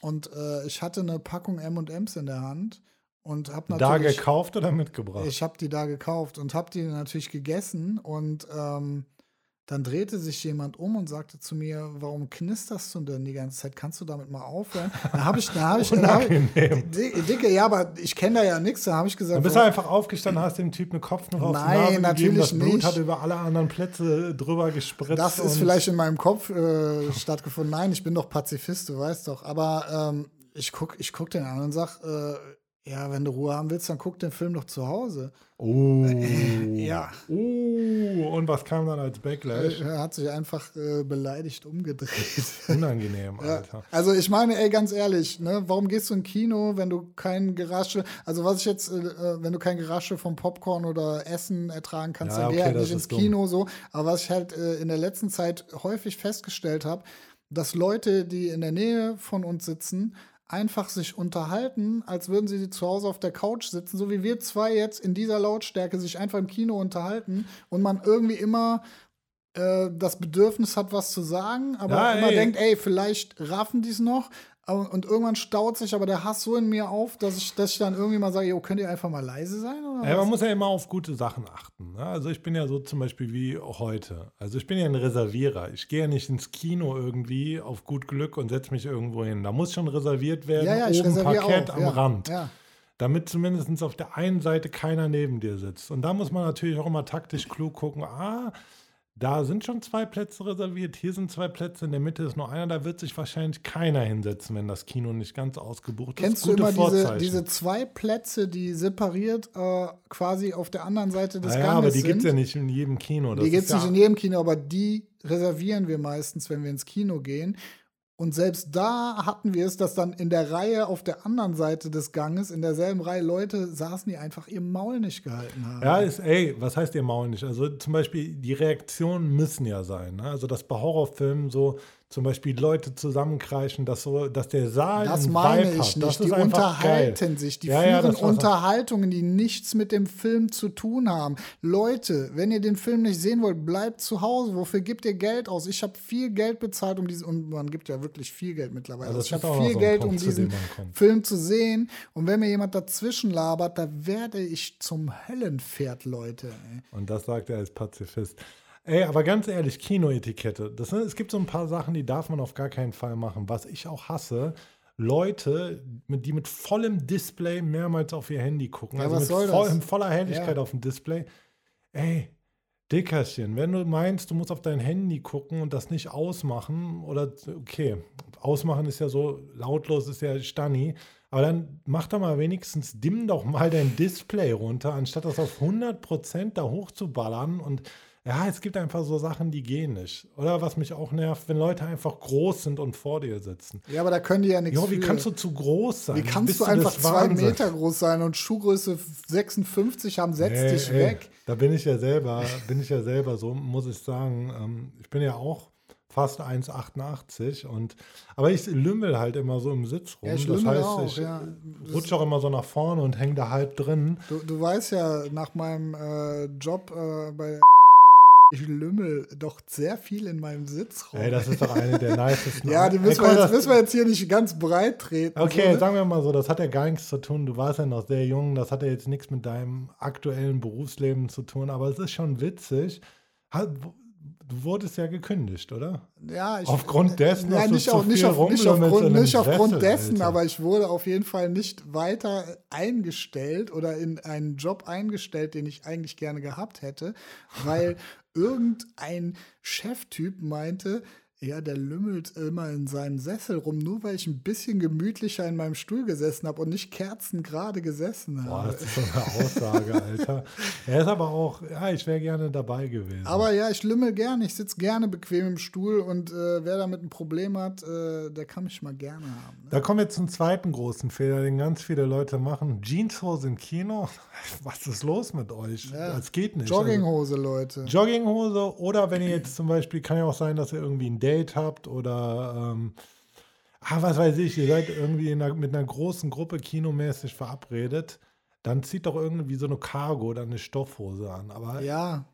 Speaker 2: Und äh, ich hatte eine Packung M&M's in der Hand und habe
Speaker 1: natürlich da gekauft oder mitgebracht.
Speaker 2: Ich habe die da gekauft und habe die natürlich gegessen und ähm, dann drehte sich jemand um und sagte zu mir, warum knisterst du denn die ganze Zeit? Kannst du damit mal aufhören? Da habe ich, da habe ich, da hab ich, Dicke, ja, aber ich kenne da ja nichts. Da habe ich gesagt,
Speaker 1: dann bist du einfach aufgestanden, hast dem Typ eine Kopfnuss auf
Speaker 2: Nein, Nase natürlich gegeben, das Blut nicht.
Speaker 1: hat über alle anderen Plätze drüber gespritzt.
Speaker 2: Das ist vielleicht in meinem Kopf äh, stattgefunden. Nein, ich bin doch Pazifist, du weißt doch. Aber ähm, ich gucke ich guck den an und sag, äh, ja, wenn du Ruhe haben willst, dann guck den Film doch zu Hause.
Speaker 1: Oh.
Speaker 2: ja.
Speaker 1: Oh, und was kam dann als Backlash?
Speaker 2: Er hat sich einfach äh, beleidigt umgedreht.
Speaker 1: Unangenehm, Alter.
Speaker 2: Ja. Also ich meine, ey, ganz ehrlich, ne, warum gehst du in Kino, wenn du kein Gerasche, also was ich jetzt, äh, äh wenn du kein Gerasche vom Popcorn oder Essen ertragen kannst, ja, dann geh halt nicht ins Kino dumm. so. Aber was ich halt äh, in der letzten Zeit häufig festgestellt habe, dass Leute, die in der Nähe von uns sitzen, einfach sich unterhalten, als würden sie zu Hause auf der Couch sitzen, so wie wir zwei jetzt in dieser Lautstärke sich einfach im Kino unterhalten und man irgendwie immer äh, das Bedürfnis hat, was zu sagen, aber ja, immer ey. denkt, ey, vielleicht raffen die es noch, und irgendwann staut sich aber der Hass so in mir auf, dass ich, dass ich dann irgendwie mal sage, jo, könnt ihr einfach mal leise sein?
Speaker 1: ja, man muss ja immer auf gute Sachen achten. Ne? Also ich bin ja so zum Beispiel wie heute. Also ich bin ja ein Reservierer. Ich gehe ja nicht ins Kino irgendwie auf gut Glück und setze mich irgendwo hin. Da muss schon reserviert werden,
Speaker 2: ja, ja,
Speaker 1: oben Parkett
Speaker 2: auch.
Speaker 1: am
Speaker 2: ja,
Speaker 1: Rand. Damit zumindest auf der einen Seite keiner neben dir sitzt. Und da muss man natürlich auch immer taktisch klug gucken, ah, da sind schon zwei Plätze reserviert, hier sind zwei Plätze, in der Mitte ist nur einer, da wird sich wahrscheinlich keiner hinsetzen, wenn das Kino nicht ganz ausgebucht
Speaker 2: Kennst
Speaker 1: ist.
Speaker 2: Kennst du immer diese, diese, zwei Plätze, die separiert äh, quasi auf der anderen Seite des
Speaker 1: naja,
Speaker 2: Ganges
Speaker 1: aber die
Speaker 2: gibt
Speaker 1: es ja nicht in jedem Kino.
Speaker 2: Das die gibt es nicht ja in jedem Kino, aber die reservieren wir meistens, wenn wir ins Kino gehen. Und selbst da hatten wir es, dass dann in der Reihe auf der anderen Seite des Ganges, in derselben Reihe Leute saßen, die einfach ihr Maul nicht gehalten haben.
Speaker 1: Ja, ist, ey, was heißt ihr Maul nicht? Also zum Beispiel, die Reaktionen müssen ja sein. Ne? Also, dass bei Horrorfilmen so zum Beispiel Leute zusammenkreischen, dass, so, dass der Saal
Speaker 2: Das meine ich hat. nicht. die unterhalten geil. sich, die ja, führen ja, Unterhaltungen, die nichts mit dem Film zu tun haben. Leute, wenn ihr den Film nicht sehen wollt, bleibt zu Hause. Wofür gebt ihr Geld aus? Ich habe viel Geld bezahlt, um diesen, und man gibt ja wirklich viel Geld mittlerweile. Also ich habe viel so Geld, um diesen Film zu sehen. Und wenn mir jemand dazwischen labert, da werde ich zum Höllenpferd, Leute.
Speaker 1: Und das sagt er als Pazifist. Ey, aber ganz ehrlich, Kinoetikette. Das, es gibt so ein paar Sachen, die darf man auf gar keinen Fall machen. Was ich auch hasse, Leute, die mit vollem Display mehrmals auf ihr Handy gucken. Ja, also mit voll, voller Helligkeit ja. auf dem Display. Ey, Dickerchen, wenn du meinst, du musst auf dein Handy gucken und das nicht ausmachen, oder okay, ausmachen ist ja so, lautlos ist ja Stanni, aber dann mach doch mal wenigstens, dimm doch mal dein Display runter, anstatt das auf 100% da hochzuballern und ja, es gibt einfach so Sachen, die gehen nicht. Oder was mich auch nervt, wenn Leute einfach groß sind und vor dir sitzen.
Speaker 2: Ja, aber da können die ja nichts
Speaker 1: Jo, wie für. kannst du zu groß sein?
Speaker 2: Wie kannst Bist du einfach zwei Wahnsinn? Meter groß sein und Schuhgröße 56 haben, setz hey, dich hey, weg.
Speaker 1: Da bin ich ja selber, bin ich ja selber so, muss ich sagen. Ähm, ich bin ja auch fast 1,88 und aber ich lümmel halt immer so im Sitz rum. Ja,
Speaker 2: ich das heißt, auch, ich ja.
Speaker 1: rutsche auch immer so nach vorne und hänge da halb drin.
Speaker 2: Du, du weißt ja, nach meinem äh, Job äh, bei ich lümmel doch sehr viel in meinem Sitzraum.
Speaker 1: Ey, das ist doch eine der nicesten.
Speaker 2: ja, die müssen, Ey, wir jetzt, müssen wir jetzt hier nicht ganz breit treten.
Speaker 1: Okay, so, ne? sagen wir mal so, das hat ja gar nichts zu tun. Du warst ja noch sehr jung, das hat ja jetzt nichts mit deinem aktuellen Berufsleben zu tun, aber es ist schon witzig. Du wurdest ja gekündigt, oder?
Speaker 2: Ja, ich,
Speaker 1: aufgrund dessen,
Speaker 2: ja, nicht, auf, nicht, auf, nicht, aufgrund, nicht aufgrund dessen, Alter. aber ich wurde auf jeden Fall nicht weiter eingestellt oder in einen Job eingestellt, den ich eigentlich gerne gehabt hätte, weil irgendein Cheftyp meinte, ja, der lümmelt immer in seinem Sessel rum, nur weil ich ein bisschen gemütlicher in meinem Stuhl gesessen habe und nicht kerzengerade gesessen habe.
Speaker 1: Boah, das ist so eine Aussage, Alter. Er ist aber auch, ja, ich wäre gerne dabei gewesen.
Speaker 2: Aber ja, ich lümmel gerne, ich sitze gerne bequem im Stuhl und äh, wer damit ein Problem hat, äh, der kann mich mal gerne haben. Ne?
Speaker 1: Da kommen wir zum zweiten großen Fehler, den ganz viele Leute machen. Jeanshose im Kino, was ist los mit euch? Ja. Das geht nicht.
Speaker 2: Jogginghose, also, Leute.
Speaker 1: Jogginghose oder wenn ihr jetzt zum Beispiel, kann ja auch sein, dass ihr irgendwie ein Date habt oder ähm, ah, was weiß ich, ihr seid irgendwie einer, mit einer großen Gruppe kinomäßig verabredet, dann zieht doch irgendwie so eine Cargo oder eine Stoffhose an. Aber
Speaker 2: ja.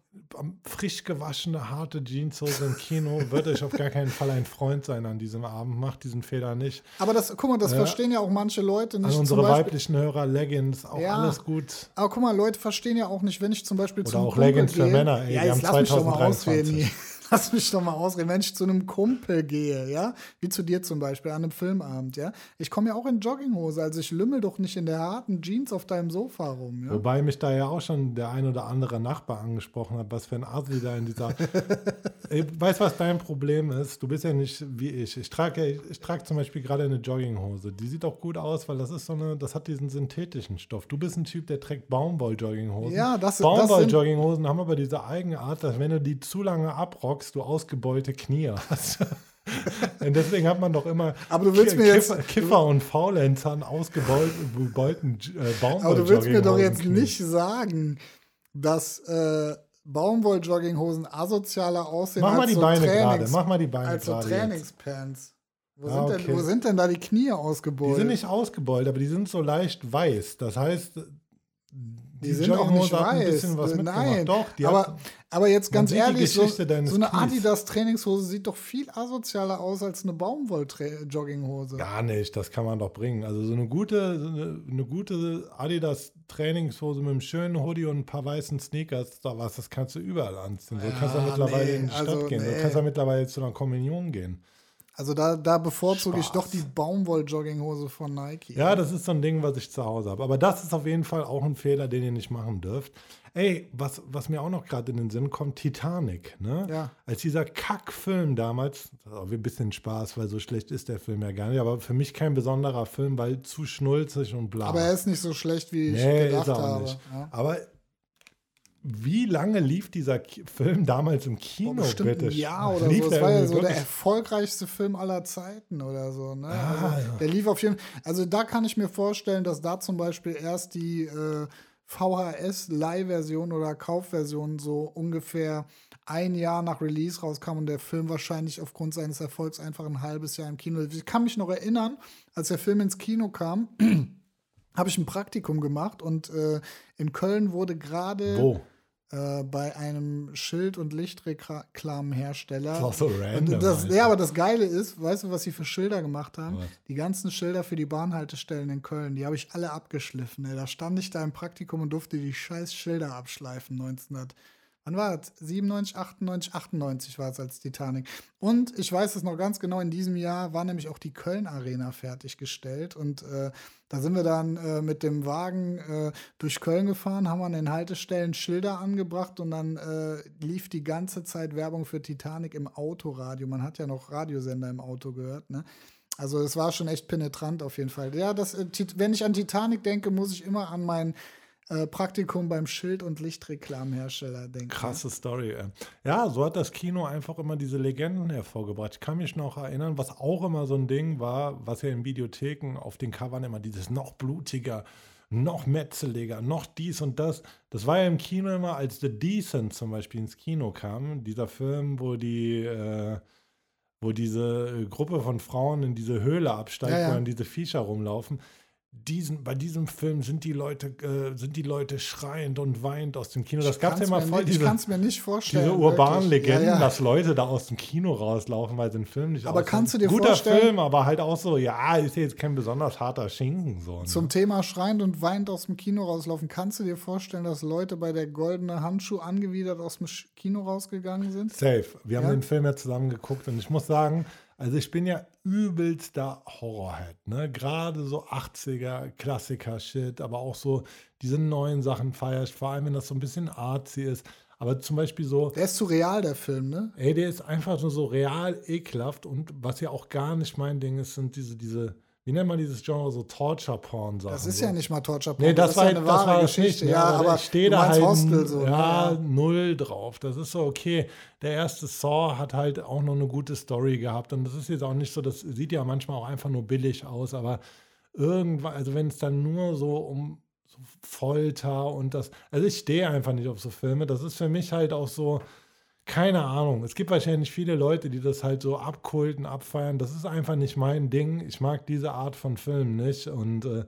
Speaker 1: frisch gewaschene, harte Jeanshose im Kino wird euch auf gar keinen Fall ein Freund sein an diesem Abend. Macht diesen Fehler nicht.
Speaker 2: Aber das, guck mal, das ja. verstehen ja auch manche Leute nicht.
Speaker 1: Also unsere weiblichen Hörer, Leggings, auch ja. alles gut.
Speaker 2: Aber guck mal, Leute verstehen ja auch nicht, wenn ich zum Beispiel
Speaker 1: Oder
Speaker 2: zum
Speaker 1: auch Kumpel Leggings gehe. für Männer, ey,
Speaker 2: ja,
Speaker 1: die haben 2023
Speaker 2: lass mich doch mal ausreden, wenn ich zu einem Kumpel gehe, ja, wie zu dir zum Beispiel an einem Filmabend, ja, ich komme ja auch in Jogginghose, also ich lümmel doch nicht in der harten Jeans auf deinem Sofa rum. Ja?
Speaker 1: Wobei mich da ja auch schon der ein oder andere Nachbar angesprochen hat, was für ein Assi da in dieser. Weißt du, was dein Problem ist? Du bist ja nicht wie ich. Ich trage, ich, ich trage zum Beispiel gerade eine Jogginghose. Die sieht auch gut aus, weil das ist so eine, das hat diesen synthetischen Stoff. Du bist ein Typ, der trägt Baumwoll-Jogginghosen.
Speaker 2: Ja, das,
Speaker 1: Baumwoll-Jogginghosen haben aber diese eigene Art, dass wenn du die zu lange abrockst, rockst, du ausgebeulte Knie hast. und deswegen hat man doch immer
Speaker 2: aber du willst mir
Speaker 1: Kiffer, jetzt, Kiffer und Faulenzer an ausgebeulten äh, Baumwoll
Speaker 2: Aber du willst mir doch jetzt nicht sagen, dass äh, Baumwoll-Jogginghosen asozialer aussehen
Speaker 1: Mach mal
Speaker 2: als
Speaker 1: die
Speaker 2: so
Speaker 1: Beine gerade. Mach mal die Beine
Speaker 2: als so Trainingspants. Wo, ah, sind okay. denn, wo sind denn da die Knie ausgebeult?
Speaker 1: Die sind nicht ausgebeult, aber die sind so leicht weiß. Das heißt,
Speaker 2: die, die sind auch nicht weiß. Nein,
Speaker 1: Doch,
Speaker 2: aber, aber jetzt ganz ehrlich, so, so, eine Adidas-Trainingshose sieht doch viel asozialer aus als eine Baumwoll-Jogginghose.
Speaker 1: Gar nicht, das kann man doch bringen. Also so eine gute, so eine, eine, gute Adidas-Trainingshose mit einem schönen Hoodie und ein paar weißen Sneakers, da was, das kannst du überall anziehen. So ja, kannst du mittlerweile nee, in die Stadt also, gehen. Nee. So kannst du mittlerweile zu einer Kommunion gehen.
Speaker 2: Also da, da bevorzuge Spaß. ich doch die Baumwoll-Jogginghose von Nike.
Speaker 1: Ja, das ist so ein Ding, was ich zu Hause habe. Aber das ist auf jeden Fall auch ein Fehler, den ihr nicht machen dürft. Ey, was, was mir auch noch gerade in den Sinn kommt, Titanic, ne?
Speaker 2: Ja.
Speaker 1: Als dieser Kackfilm damals, das ist auch ein bisschen Spaß, weil so schlecht ist der Film ja gar nicht, aber für mich kein besonderer Film, weil zu schnulzig und bla.
Speaker 2: Aber er ist nicht so schlecht, wie ich nee, gedacht habe.
Speaker 1: Ja. Aber wie lange lief dieser Film damals im Kino?
Speaker 2: Bitte? Ein Jahr oder lief so. Das war ja so der erfolgreichste Film aller Zeiten oder so. Ne? Ah, also, ja. Der lief auf jeden Fall. Also da kann ich mir vorstellen, dass da zum Beispiel erst die äh, VHS-Leihversion oder Kaufversion so ungefähr ein Jahr nach Release rauskam und der Film wahrscheinlich aufgrund seines Erfolgs einfach ein halbes Jahr im Kino. Ich kann mich noch erinnern, als der Film ins Kino kam, habe ich ein Praktikum gemacht und äh, in Köln wurde gerade.
Speaker 1: Wo?
Speaker 2: Äh, bei einem Schild- und Lichtreklamenhersteller. Das
Speaker 1: auch so random.
Speaker 2: Das, ja, aber das Geile ist, weißt du, was sie für Schilder gemacht haben? Was? Die ganzen Schilder für die Bahnhaltestellen in Köln, die habe ich alle abgeschliffen. Ey. Da stand ich da im Praktikum und durfte die scheiß Schilder abschleifen 1900 wann war es? 97, 98, 98 war es als Titanic. Und ich weiß es noch ganz genau, in diesem Jahr war nämlich auch die Köln Arena fertiggestellt. Und äh, da sind wir dann äh, mit dem Wagen äh, durch Köln gefahren, haben an den Haltestellen Schilder angebracht und dann äh, lief die ganze Zeit Werbung für Titanic im Autoradio. Man hat ja noch Radiosender im Auto gehört, ne? Also es war schon echt penetrant auf jeden Fall. Ja, das, äh, wenn ich an Titanic denke, muss ich immer an meinen äh, Praktikum beim Schild- und Lichtreklamhersteller denken.
Speaker 1: Krasse Story. Ey. Ja, so hat das Kino einfach immer diese Legenden hervorgebracht. Ich kann mich noch erinnern, was auch immer so ein Ding war, was ja in Videotheken auf den Covern immer dieses noch blutiger, noch metzeliger, noch dies und das. Das war ja im Kino immer, als The Decent zum Beispiel ins Kino kam, dieser Film, wo die äh, wo diese Gruppe von Frauen in diese Höhle absteigt, ja, ja. wo dann diese Viecher rumlaufen diesen, bei diesem Film sind die Leute, äh, sind die Leute schreiend und weinend aus dem Kino. Das gab es ja immer voll.
Speaker 2: Diese, ich kann es mir nicht vorstellen.
Speaker 1: Diese urbanen Legenden, ja, ja. dass Leute da aus dem Kino rauslaufen, weil sie den Film nicht
Speaker 2: Aber kannst du dir
Speaker 1: Guter
Speaker 2: vorstellen?
Speaker 1: Film, aber halt auch so, ja, ist ja jetzt kein besonders harter Schinken. So,
Speaker 2: ne? Zum Thema schreiend und weinend aus dem Kino rauslaufen, kannst du dir vorstellen, dass Leute bei der goldene Handschuh angewidert aus dem Kino rausgegangen sind?
Speaker 1: Safe. Wir haben den Film ja zusammen geguckt und ich muss sagen, also ich bin ja übelster Horrorhead, ne? Gerade so 80er Klassiker-Shit, aber auch so diese neuen Sachen feiere ich, vor allem wenn das so ein bisschen artsy ist. Aber zum Beispiel so.
Speaker 2: Der ist zu real, der Film, ne?
Speaker 1: Ey, der ist einfach nur so real ekelhaft und was ja auch gar nicht mein Ding ist, sind diese, diese wie nennt man dieses Genre, so Torture-Porn-Sachen?
Speaker 2: Das ist
Speaker 1: so.
Speaker 2: ja nicht mal Torture-Porn.
Speaker 1: Nee, das, das war, ja eine wahre Geschichte. Nicht,
Speaker 2: ja, aber, aber
Speaker 1: ich stehe da halt
Speaker 2: Hostel so.
Speaker 1: Ja, ja, null drauf. Das ist so okay. Der erste Saw hat halt auch noch eine gute Story gehabt und das ist jetzt auch nicht so, das sieht ja manchmal auch einfach nur billig aus, aber irgendwann, also wenn es dann nur so um so Folter und das, also ich stehe einfach nicht auf so Filme. Das ist für mich halt auch so, keine Ahnung. Es gibt wahrscheinlich viele Leute, die das halt so abkulten, abfeiern. Das ist einfach nicht mein Ding. Ich mag diese Art von Film nicht. Und äh,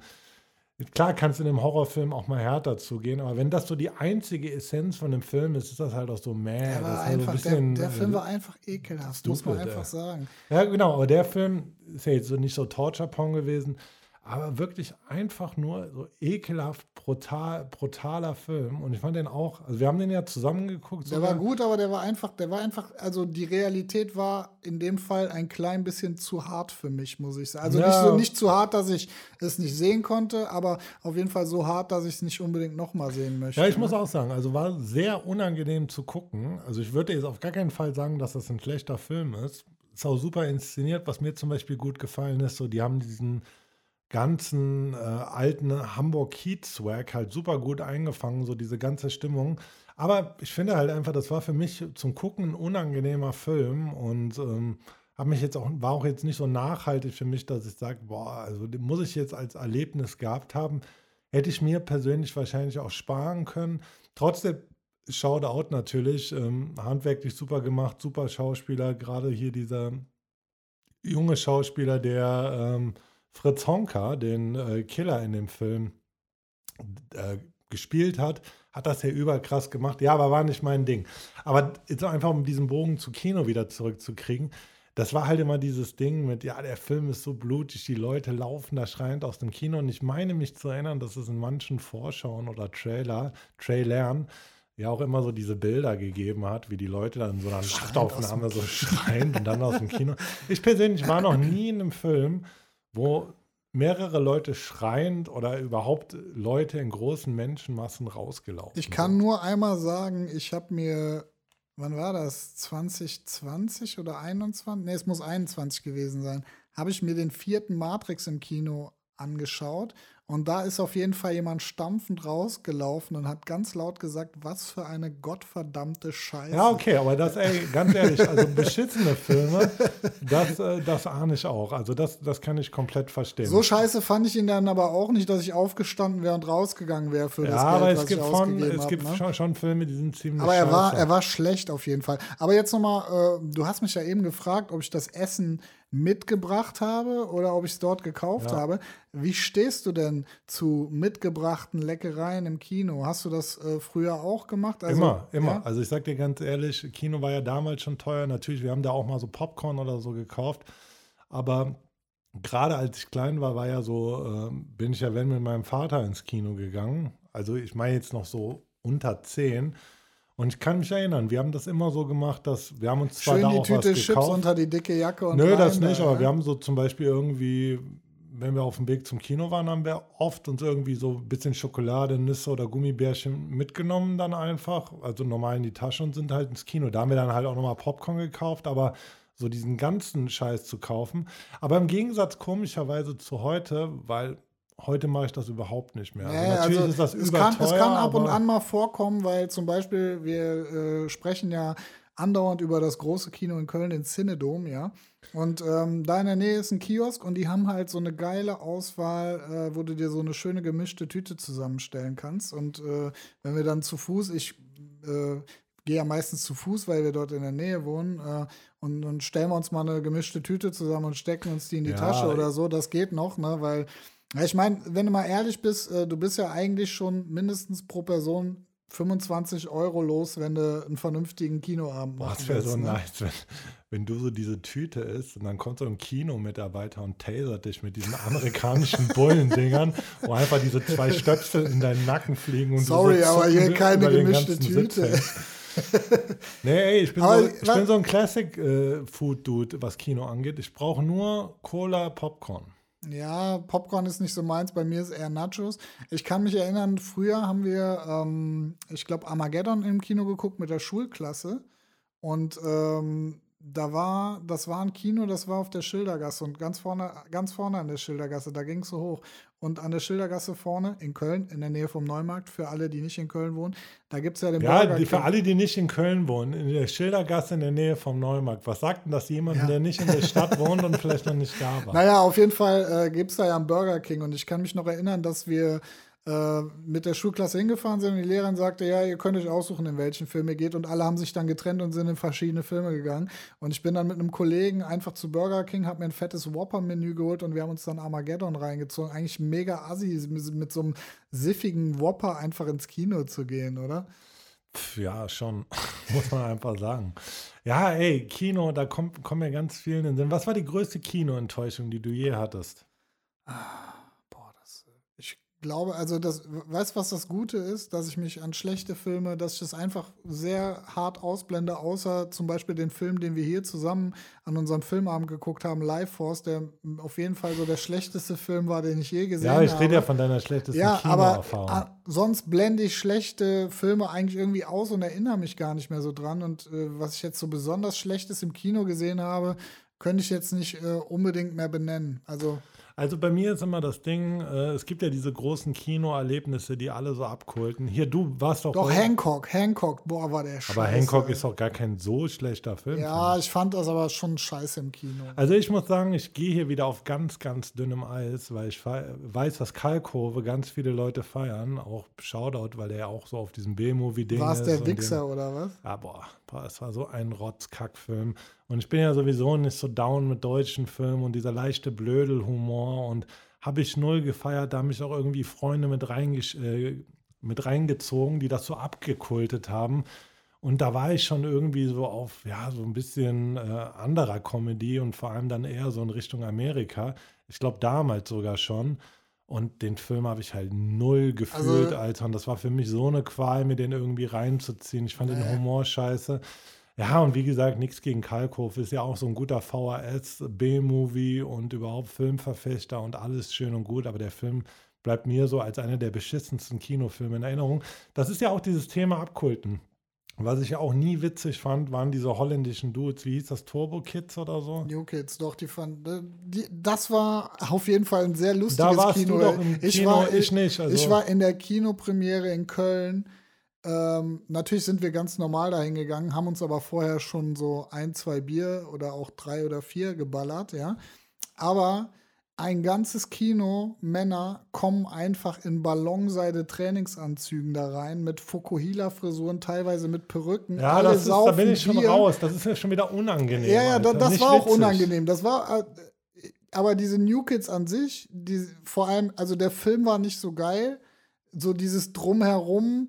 Speaker 1: klar kannst du in einem Horrorfilm auch mal härter zugehen, aber wenn das so die einzige Essenz von dem Film ist, ist das halt auch so meh. Der,
Speaker 2: war einfach, halt so bisschen, der, der, Film war einfach ekelhaft, stupid, muss man einfach sagen.
Speaker 1: Ja, genau, aber der Film ist ja jetzt so nicht so Torture-Pong gewesen aber wirklich einfach nur so ekelhaft brutal, brutaler Film. Und ich fand den auch, also wir haben den ja zusammen geguckt.
Speaker 2: Der war gut, aber der war einfach, der war einfach, also die Realität war in dem Fall ein klein bisschen zu hart für mich, muss ich sagen. Also ja. nicht, so, nicht zu hart, dass ich es nicht sehen konnte, aber auf jeden Fall so hart, dass ich es nicht unbedingt nochmal sehen möchte.
Speaker 1: Ja, ich muss auch sagen, also war sehr unangenehm zu gucken. Also ich würde jetzt auf gar keinen Fall sagen, dass das ein schlechter Film ist. Ist auch super inszeniert, was mir zum Beispiel gut gefallen ist. So, die haben diesen ganzen äh, alten Hamburg-Heat-Swag halt super gut eingefangen, so diese ganze Stimmung. Aber ich finde halt einfach, das war für mich zum Gucken ein unangenehmer Film und ähm, habe mich jetzt auch, war auch jetzt nicht so nachhaltig für mich, dass ich sage, boah, also den muss ich jetzt als Erlebnis gehabt haben. Hätte ich mir persönlich wahrscheinlich auch sparen können. Trotzdem, Shoutout natürlich, ähm, handwerklich super gemacht, super Schauspieler, gerade hier dieser junge Schauspieler, der ähm, Fritz Honka, den äh, Killer in dem Film, äh, gespielt hat, hat das ja überkrass gemacht. Ja, aber war nicht mein Ding. Aber jetzt einfach, um diesen Bogen zu Kino wieder zurückzukriegen, das war halt immer dieses Ding mit, ja, der Film ist so blutig, die Leute laufen da schreiend aus dem Kino. Und ich meine mich zu erinnern, dass es in manchen Vorschauen oder Trailer, Trailern ja auch immer so diese Bilder gegeben hat, wie die Leute dann so einer Nachtaufnahme so schreien und dann aus dem Kino. Ich persönlich war noch nie in einem Film, wo mehrere Leute schreiend oder überhaupt Leute in großen Menschenmassen rausgelaufen
Speaker 2: Ich kann sind. nur einmal sagen, ich habe mir, wann war das? 2020 oder 21? Ne, es muss 21 gewesen sein. Habe ich mir den vierten Matrix im Kino angeschaut und da ist auf jeden Fall jemand stampfend rausgelaufen und hat ganz laut gesagt, was für eine gottverdammte Scheiße.
Speaker 1: Ja, okay, aber das, ey, ganz ehrlich, also beschissene Filme, das, äh, das ahne ich auch. Also das, das kann ich komplett verstehen.
Speaker 2: So scheiße fand ich ihn dann aber auch nicht, dass ich aufgestanden wäre und rausgegangen wäre für
Speaker 1: ja,
Speaker 2: das
Speaker 1: Geld,
Speaker 2: aber
Speaker 1: es gibt von, Es hab, gibt ne? schon, schon, Filme, die sind ziemlich
Speaker 2: Aber er war, er war schlecht auf jeden Fall. Aber jetzt nochmal, äh, du hast mich ja eben gefragt, ob ich das Essen mitgebracht habe oder ob ich es dort gekauft ja. habe. Wie stehst du denn zu mitgebrachten Leckereien im Kino? Hast du das äh, früher auch gemacht?
Speaker 1: Also, immer, immer. Ja? Also ich sag dir ganz ehrlich, Kino war ja damals schon teuer. Natürlich, wir haben da auch mal so Popcorn oder so gekauft. Aber gerade als ich klein war, war ja so, äh, bin ich ja wenn mit meinem Vater ins Kino gegangen. Also ich meine jetzt noch so unter zehn. Und ich kann mich erinnern, wir haben das immer so gemacht, dass wir haben uns zwar
Speaker 2: Schön
Speaker 1: da
Speaker 2: die
Speaker 1: auch
Speaker 2: Tüte
Speaker 1: was
Speaker 2: Chips
Speaker 1: gekauft.
Speaker 2: unter die dicke Jacke und
Speaker 1: Nö,
Speaker 2: rein
Speaker 1: das nicht,
Speaker 2: da,
Speaker 1: aber
Speaker 2: ja.
Speaker 1: wir haben so zum Beispiel irgendwie, wenn wir auf dem Weg zum Kino waren, haben wir oft uns irgendwie so ein bisschen Schokolade, Nüsse oder Gummibärchen mitgenommen dann einfach, also normal in die Tasche und sind halt ins Kino. Da haben wir dann halt auch nochmal Popcorn gekauft, aber so diesen ganzen Scheiß zu kaufen. Aber im Gegensatz komischerweise zu heute, weil Heute mache ich das überhaupt nicht mehr.
Speaker 2: Also natürlich also ist das es kann, es kann ab und an mal vorkommen, weil zum Beispiel wir äh, sprechen ja andauernd über das große Kino in Köln, den Cinedom, ja. Und ähm, da in der Nähe ist ein Kiosk und die haben halt so eine geile Auswahl, äh, wo du dir so eine schöne gemischte Tüte zusammenstellen kannst. Und äh, wenn wir dann zu Fuß, ich äh, gehe ja meistens zu Fuß, weil wir dort in der Nähe wohnen. Äh, und dann stellen wir uns mal eine gemischte Tüte zusammen und stecken uns die in die ja, Tasche oder so. Das geht noch, ne? Weil ich meine, wenn du mal ehrlich bist, äh, du bist ja eigentlich schon mindestens pro Person 25 Euro los, wenn du einen vernünftigen Kinoabend machst.
Speaker 1: Das wäre so ne? nice, wenn, wenn, du so diese Tüte isst und dann kommt so ein Kinomitarbeiter und tasert dich mit diesen amerikanischen Bullendingern, wo einfach diese zwei Stöpsel in deinen Nacken fliegen. Und
Speaker 2: Sorry,
Speaker 1: so
Speaker 2: aber hier keine gemischte Tüte.
Speaker 1: nee, ey, ich bin, so, ich bin so ein Classic-Food-Dude, äh, was Kino angeht. Ich brauche nur Cola, Popcorn.
Speaker 2: Ja, Popcorn ist nicht so meins, bei mir ist eher Nachos. Ich kann mich erinnern, früher haben wir, ähm, ich glaube, Armageddon im Kino geguckt mit der Schulklasse. Und ähm, da war, das war ein Kino, das war auf der Schildergasse und ganz vorne, ganz vorne an der Schildergasse, da ging es so hoch. Und an der Schildergasse vorne in Köln, in der Nähe vom Neumarkt, für alle, die nicht in Köln wohnen, da gibt es ja den
Speaker 1: ja, Burger King. für alle, die nicht in Köln wohnen, in der Schildergasse in der Nähe vom Neumarkt. Was sagt denn das jemand, ja. der nicht in der Stadt wohnt und vielleicht noch nicht da war?
Speaker 2: Naja, auf jeden Fall äh, gibt es da ja einen Burger King und ich kann mich noch erinnern, dass wir äh, mit der Schulklasse hingefahren sind und die Lehrerin sagte, ja, ihr könnt euch aussuchen, in welchen Film ihr geht. Und alle haben sich dann getrennt und sind in verschiedene Filme gegangen. Und ich bin dann mit einem Kollegen einfach zu Burger King, habe mir ein fettes Whopper-Menü geholt und wir haben uns dann Armageddon reingezogen. Eigentlich mega assi, mit, mit so einem siffigen Whopper einfach ins Kino zu gehen, oder?
Speaker 1: Ja, schon, muss man einfach sagen. Ja, ey, Kino, da kommt, kommen ja ganz viele in den Sinn. Was war die größte Kinoenttäuschung, die du je hattest?
Speaker 2: Ah glaube, also das, weißt was das Gute ist, dass ich mich an schlechte Filme, dass ich das einfach sehr hart ausblende, außer zum Beispiel den Film, den wir hier zusammen an unserem Filmabend geguckt haben, Life Force, der auf jeden Fall so der schlechteste Film war, den ich je gesehen habe.
Speaker 1: Ja, ich rede ja von deiner schlechtesten ja, Kinoerfahrung.
Speaker 2: Aber ah, sonst blende ich schlechte Filme eigentlich irgendwie aus und erinnere mich gar nicht mehr so dran. Und äh, was ich jetzt so besonders Schlechtes im Kino gesehen habe, könnte ich jetzt nicht äh, unbedingt mehr benennen. Also
Speaker 1: also bei mir ist immer das Ding, äh, es gibt ja diese großen Kinoerlebnisse, die alle so abkulten. Hier, du warst doch.
Speaker 2: Doch, Hancock, Hancock, boah, war der
Speaker 1: scheiße. Aber Hancock ist doch gar kein so schlechter Film.
Speaker 2: Ja, ich fand das aber schon scheiße im Kino.
Speaker 1: Also ich muss sagen, ich gehe hier wieder auf ganz, ganz dünnem Eis, weil ich weiß, dass Kalkove ganz viele Leute feiern. Auch Shoutout, weil der ja auch so auf diesem B-Movie-Ding ist.
Speaker 2: War es der Wichser oder was?
Speaker 1: Ja, boah, boah, es war so ein Rotzkackfilm. Und ich bin ja sowieso nicht so down mit deutschen Filmen und dieser leichte Blödelhumor und habe ich null gefeiert. Da haben mich auch irgendwie Freunde mit, äh, mit reingezogen, die das so abgekultet haben. Und da war ich schon irgendwie so auf, ja, so ein bisschen äh, anderer Comedy und vor allem dann eher so in Richtung Amerika. Ich glaube damals sogar schon. Und den Film habe ich halt null gefühlt, also, Alter. Und das war für mich so eine Qual, mir den irgendwie reinzuziehen. Ich fand nee. den Humor scheiße. Ja, und wie gesagt, nichts gegen Kalkhof. Ist ja auch so ein guter VHS, B-Movie und überhaupt Filmverfechter und alles schön und gut. Aber der Film bleibt mir so als einer der beschissensten Kinofilme in Erinnerung. Das ist ja auch dieses Thema Abkulten. Was ich ja auch nie witzig fand, waren diese holländischen Dudes. Wie hieß das? Turbo Kids oder so?
Speaker 2: New Kids, doch, die fanden. Äh, die, das war auf jeden Fall ein sehr lustiges
Speaker 1: da warst
Speaker 2: Kino.
Speaker 1: Du doch im ich Kino, war, ich nicht.
Speaker 2: Also. Ich war in der Kinopremiere in Köln. Ähm, natürlich sind wir ganz normal dahin gegangen, haben uns aber vorher schon so ein, zwei Bier oder auch drei oder vier geballert, ja. Aber ein ganzes Kino Männer kommen einfach in Ballonseide Trainingsanzügen da rein mit Fukuhila Frisuren, teilweise mit Perücken.
Speaker 1: Ja, das ist, da bin ich schon Bier. raus. Das ist ja schon wieder unangenehm.
Speaker 2: Ja, ja, Alter. das war auch unangenehm. Das war äh, aber diese New Kids an sich, die vor allem, also der Film war nicht so geil. So dieses Drumherum,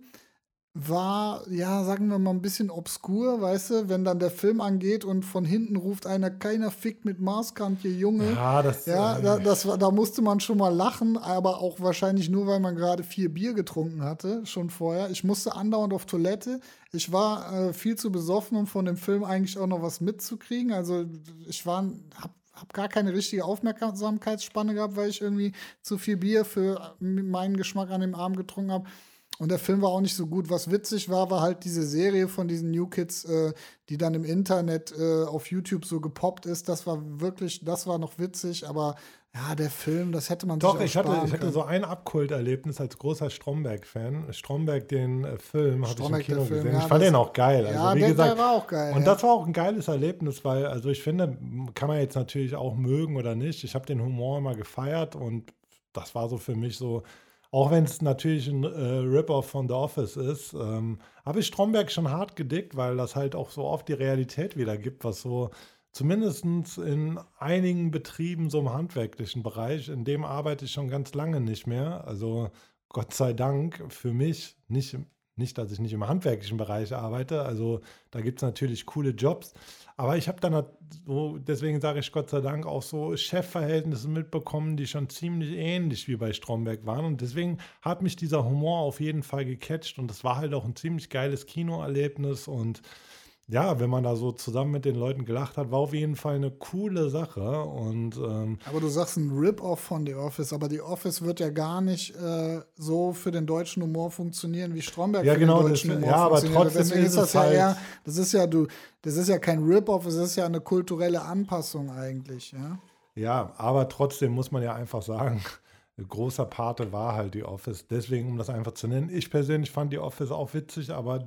Speaker 2: war, ja, sagen wir mal, ein bisschen obskur, weißt du, wenn dann der Film angeht und von hinten ruft einer, keiner fickt mit Maßkant, ihr Junge.
Speaker 1: Ja, das,
Speaker 2: ja, äh, da, das, da musste man schon mal lachen, aber auch wahrscheinlich nur, weil man gerade vier Bier getrunken hatte, schon vorher. Ich musste andauernd auf Toilette. Ich war äh, viel zu besoffen, um von dem Film eigentlich auch noch was mitzukriegen. Also ich war, hab habe gar keine richtige Aufmerksamkeitsspanne gehabt, weil ich irgendwie zu viel Bier für meinen Geschmack an dem Abend getrunken habe. Und der Film war auch nicht so gut. Was witzig war, war halt diese Serie von diesen New Kids, äh, die dann im Internet äh, auf YouTube so gepoppt ist. Das war wirklich, das war noch witzig, aber ja, der Film, das hätte man
Speaker 1: Doch,
Speaker 2: sich
Speaker 1: ich hatte, ich hatte so ein Abkulterlebnis als großer Stromberg-Fan. Stromberg, den äh, Film, habe ich im Kino Film, gesehen. Ja, ich fand den auch geil. Also,
Speaker 2: ja,
Speaker 1: wie
Speaker 2: der,
Speaker 1: gesagt,
Speaker 2: der war auch geil.
Speaker 1: Und ja. das war auch ein geiles Erlebnis, weil, also ich finde, kann man jetzt natürlich auch mögen oder nicht. Ich habe den Humor immer gefeiert und das war so für mich so auch wenn es natürlich ein äh, Rip-Off von The Office ist, ähm, habe ich Stromberg schon hart gedickt, weil das halt auch so oft die Realität wiedergibt, was so zumindest in einigen Betrieben so im handwerklichen Bereich, in dem arbeite ich schon ganz lange nicht mehr. Also Gott sei Dank für mich, nicht, nicht dass ich nicht im handwerklichen Bereich arbeite, also da gibt es natürlich coole Jobs, aber ich habe dann so, deswegen sage ich Gott sei Dank, auch so Chefverhältnisse mitbekommen, die schon ziemlich ähnlich wie bei Stromberg waren. Und deswegen hat mich dieser Humor auf jeden Fall gecatcht. Und das war halt auch ein ziemlich geiles Kinoerlebnis. Und ja, wenn man da so zusammen mit den Leuten gelacht hat, war auf jeden Fall eine coole Sache. Und, ähm,
Speaker 2: aber du sagst ein Rip-Off von The Office, aber The Office wird ja gar nicht äh, so für den deutschen Humor funktionieren, wie Stromberg
Speaker 1: ja,
Speaker 2: für
Speaker 1: genau,
Speaker 2: den deutschen
Speaker 1: das,
Speaker 2: Humor
Speaker 1: ja, aber trotzdem
Speaker 2: Deswegen
Speaker 1: ist,
Speaker 2: ist das
Speaker 1: ja
Speaker 2: halt
Speaker 1: eher,
Speaker 2: das ist ja du, das ist ja kein Rip-Off, es ist ja eine kulturelle Anpassung eigentlich, ja.
Speaker 1: Ja, aber trotzdem muss man ja einfach sagen, großer Pate war halt die Office. Deswegen, um das einfach zu nennen. Ich persönlich fand die Office auch witzig, aber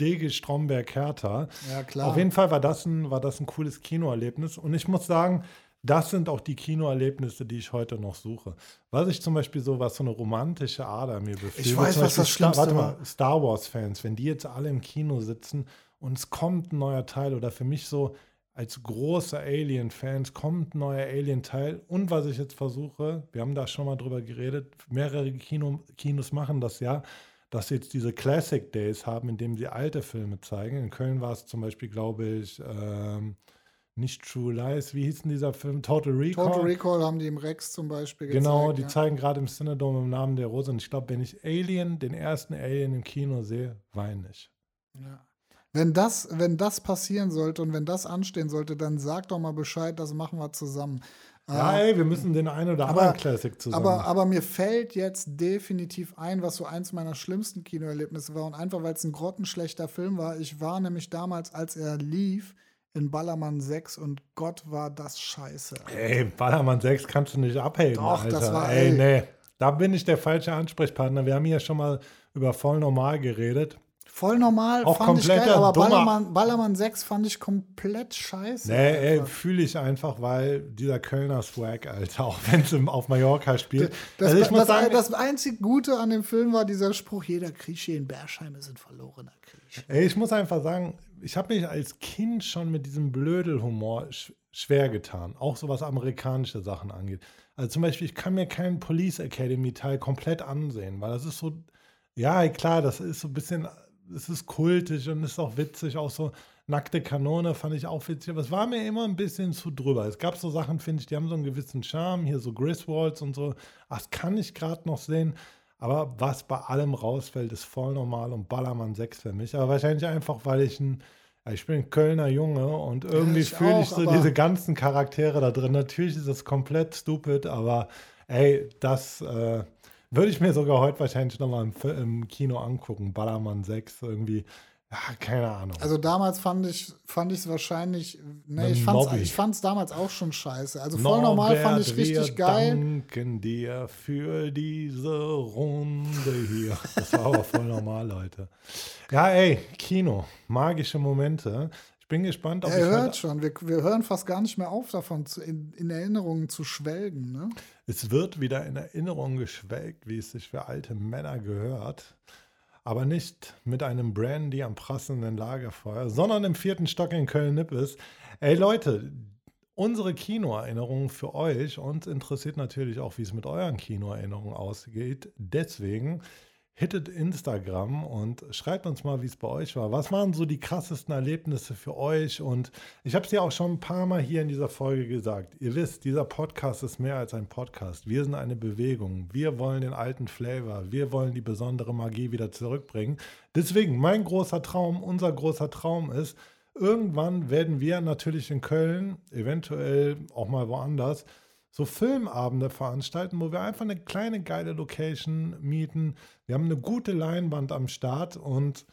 Speaker 1: Dege Stromberg Hertha.
Speaker 2: Ja, klar.
Speaker 1: Auf jeden Fall war das, ein, war das ein cooles Kinoerlebnis. Und ich muss sagen, das sind auch die Kinoerlebnisse, die ich heute noch suche. Was ich zum Beispiel so, was so eine romantische Ader mir befühlt.
Speaker 2: Ich weiß, was das Star,
Speaker 1: Warte mal, Star Wars-Fans, wenn die jetzt alle im Kino sitzen und es kommt ein neuer Teil oder für mich so als große Alien-Fans kommt ein neuer Alien-Teil. Und was ich jetzt versuche, wir haben da schon mal drüber geredet, mehrere Kino, Kinos machen das ja, dass sie jetzt diese Classic Days haben, in denen sie alte Filme zeigen. In Köln war es zum Beispiel, glaube ich, ähm, nicht True Lies, wie hieß denn dieser Film? Total Recall.
Speaker 2: Total Recall haben die im Rex zum Beispiel
Speaker 1: gezeigt. Genau, die ja. zeigen gerade im Cinedome im Namen der Rose. Und ich glaube, wenn ich Alien, den ersten Alien im Kino sehe, weine ich.
Speaker 2: Ja. Wenn das, wenn das passieren sollte und wenn das anstehen sollte, dann sag doch mal Bescheid, das machen wir zusammen.
Speaker 1: Ja, ey, wir müssen den einen oder anderen aber, Classic zusammen.
Speaker 2: Aber, aber mir fällt jetzt definitiv ein, was so eins meiner schlimmsten Kinoerlebnisse war. Und einfach, weil es ein grottenschlechter Film war. Ich war nämlich damals, als er lief, in Ballermann 6 und Gott war das scheiße.
Speaker 1: Ey, Ballermann 6 kannst du nicht abheben,
Speaker 2: Doch,
Speaker 1: Alter.
Speaker 2: das war,
Speaker 1: ey, ey, nee. Da bin ich der falsche Ansprechpartner. Wir haben hier schon mal über voll normal geredet.
Speaker 2: Voll normal
Speaker 1: auch
Speaker 2: fand ich geil, aber Ballermann, Ballermann 6 fand ich komplett scheiße.
Speaker 1: Nee, ey, fühle ich einfach, weil dieser Kölner Swag, Alter, auch wenn es auf Mallorca spielt.
Speaker 2: Das, also ich muss das, sagen, das einzig Gute an dem Film war dieser Spruch, jeder Klischee in Bergheim ist ein verlorener Krieg.
Speaker 1: Ey, ich muss einfach sagen, ich habe mich als Kind schon mit diesem Blödelhumor sch schwer getan, auch so was amerikanische Sachen angeht. Also zum Beispiel, ich kann mir keinen Police Academy Teil komplett ansehen, weil das ist so, ja, klar, das ist so ein bisschen es ist kultig und ist auch witzig, auch so nackte Kanone fand ich auch witzig, aber es war mir immer ein bisschen zu drüber. Es gab so Sachen, finde ich, die haben so einen gewissen Charme, hier so Griswolds und so, das kann ich gerade noch sehen. Aber was bei allem rausfällt, ist voll normal und Ballermann 6 für mich. Aber wahrscheinlich einfach, weil ich ein, ich bin ein Kölner Junge und irgendwie ja, fühle ich so diese ganzen Charaktere da drin. Natürlich ist das komplett stupid, aber ey, das äh, würde ich mir sogar heute wahrscheinlich nochmal im, im Kino angucken. Ballermann 6 irgendwie. Ja, keine Ahnung.
Speaker 2: Also damals fand ich fand es wahrscheinlich, ne, ich fand's, ich fand's damals auch schon scheiße. Also voll Norbert, normal fand ich richtig wir geil.
Speaker 1: danken dir für diese Runde hier. Das war aber voll normal, Leute. Ja, ey, Kino, magische Momente. Ich bin gespannt,
Speaker 2: ob ja, ihr hört schon, wir, wir hören fast gar nicht mehr auf davon, zu, in, in Erinnerungen zu schwelgen. Ne?
Speaker 1: Es wird wieder in Erinnerung geschwelgt, wie es sich für alte Männer gehört aber nicht mit einem Brandy am prasselnden Lagerfeuer, sondern im vierten Stock in Köln-Nippes. Ey Leute, unsere Kinoerinnerungen für euch, uns interessiert natürlich auch, wie es mit euren Kinoerinnerungen ausgeht. Deswegen hittet Instagram und schreibt uns mal, wie es bei euch war. Was waren so die krassesten Erlebnisse für euch? Und ich habe es ja auch schon ein paar Mal hier in dieser Folge gesagt. Ihr wisst, dieser Podcast ist mehr als ein Podcast. Wir sind eine Bewegung. Wir wollen den alten Flavor. Wir wollen die besondere Magie wieder zurückbringen. Deswegen, mein großer Traum, unser großer Traum ist, irgendwann werden wir natürlich in Köln, eventuell auch mal woanders, so Filmabende veranstalten, wo wir einfach eine kleine geile Location mieten. Wir haben eine gute Leinwand am Start und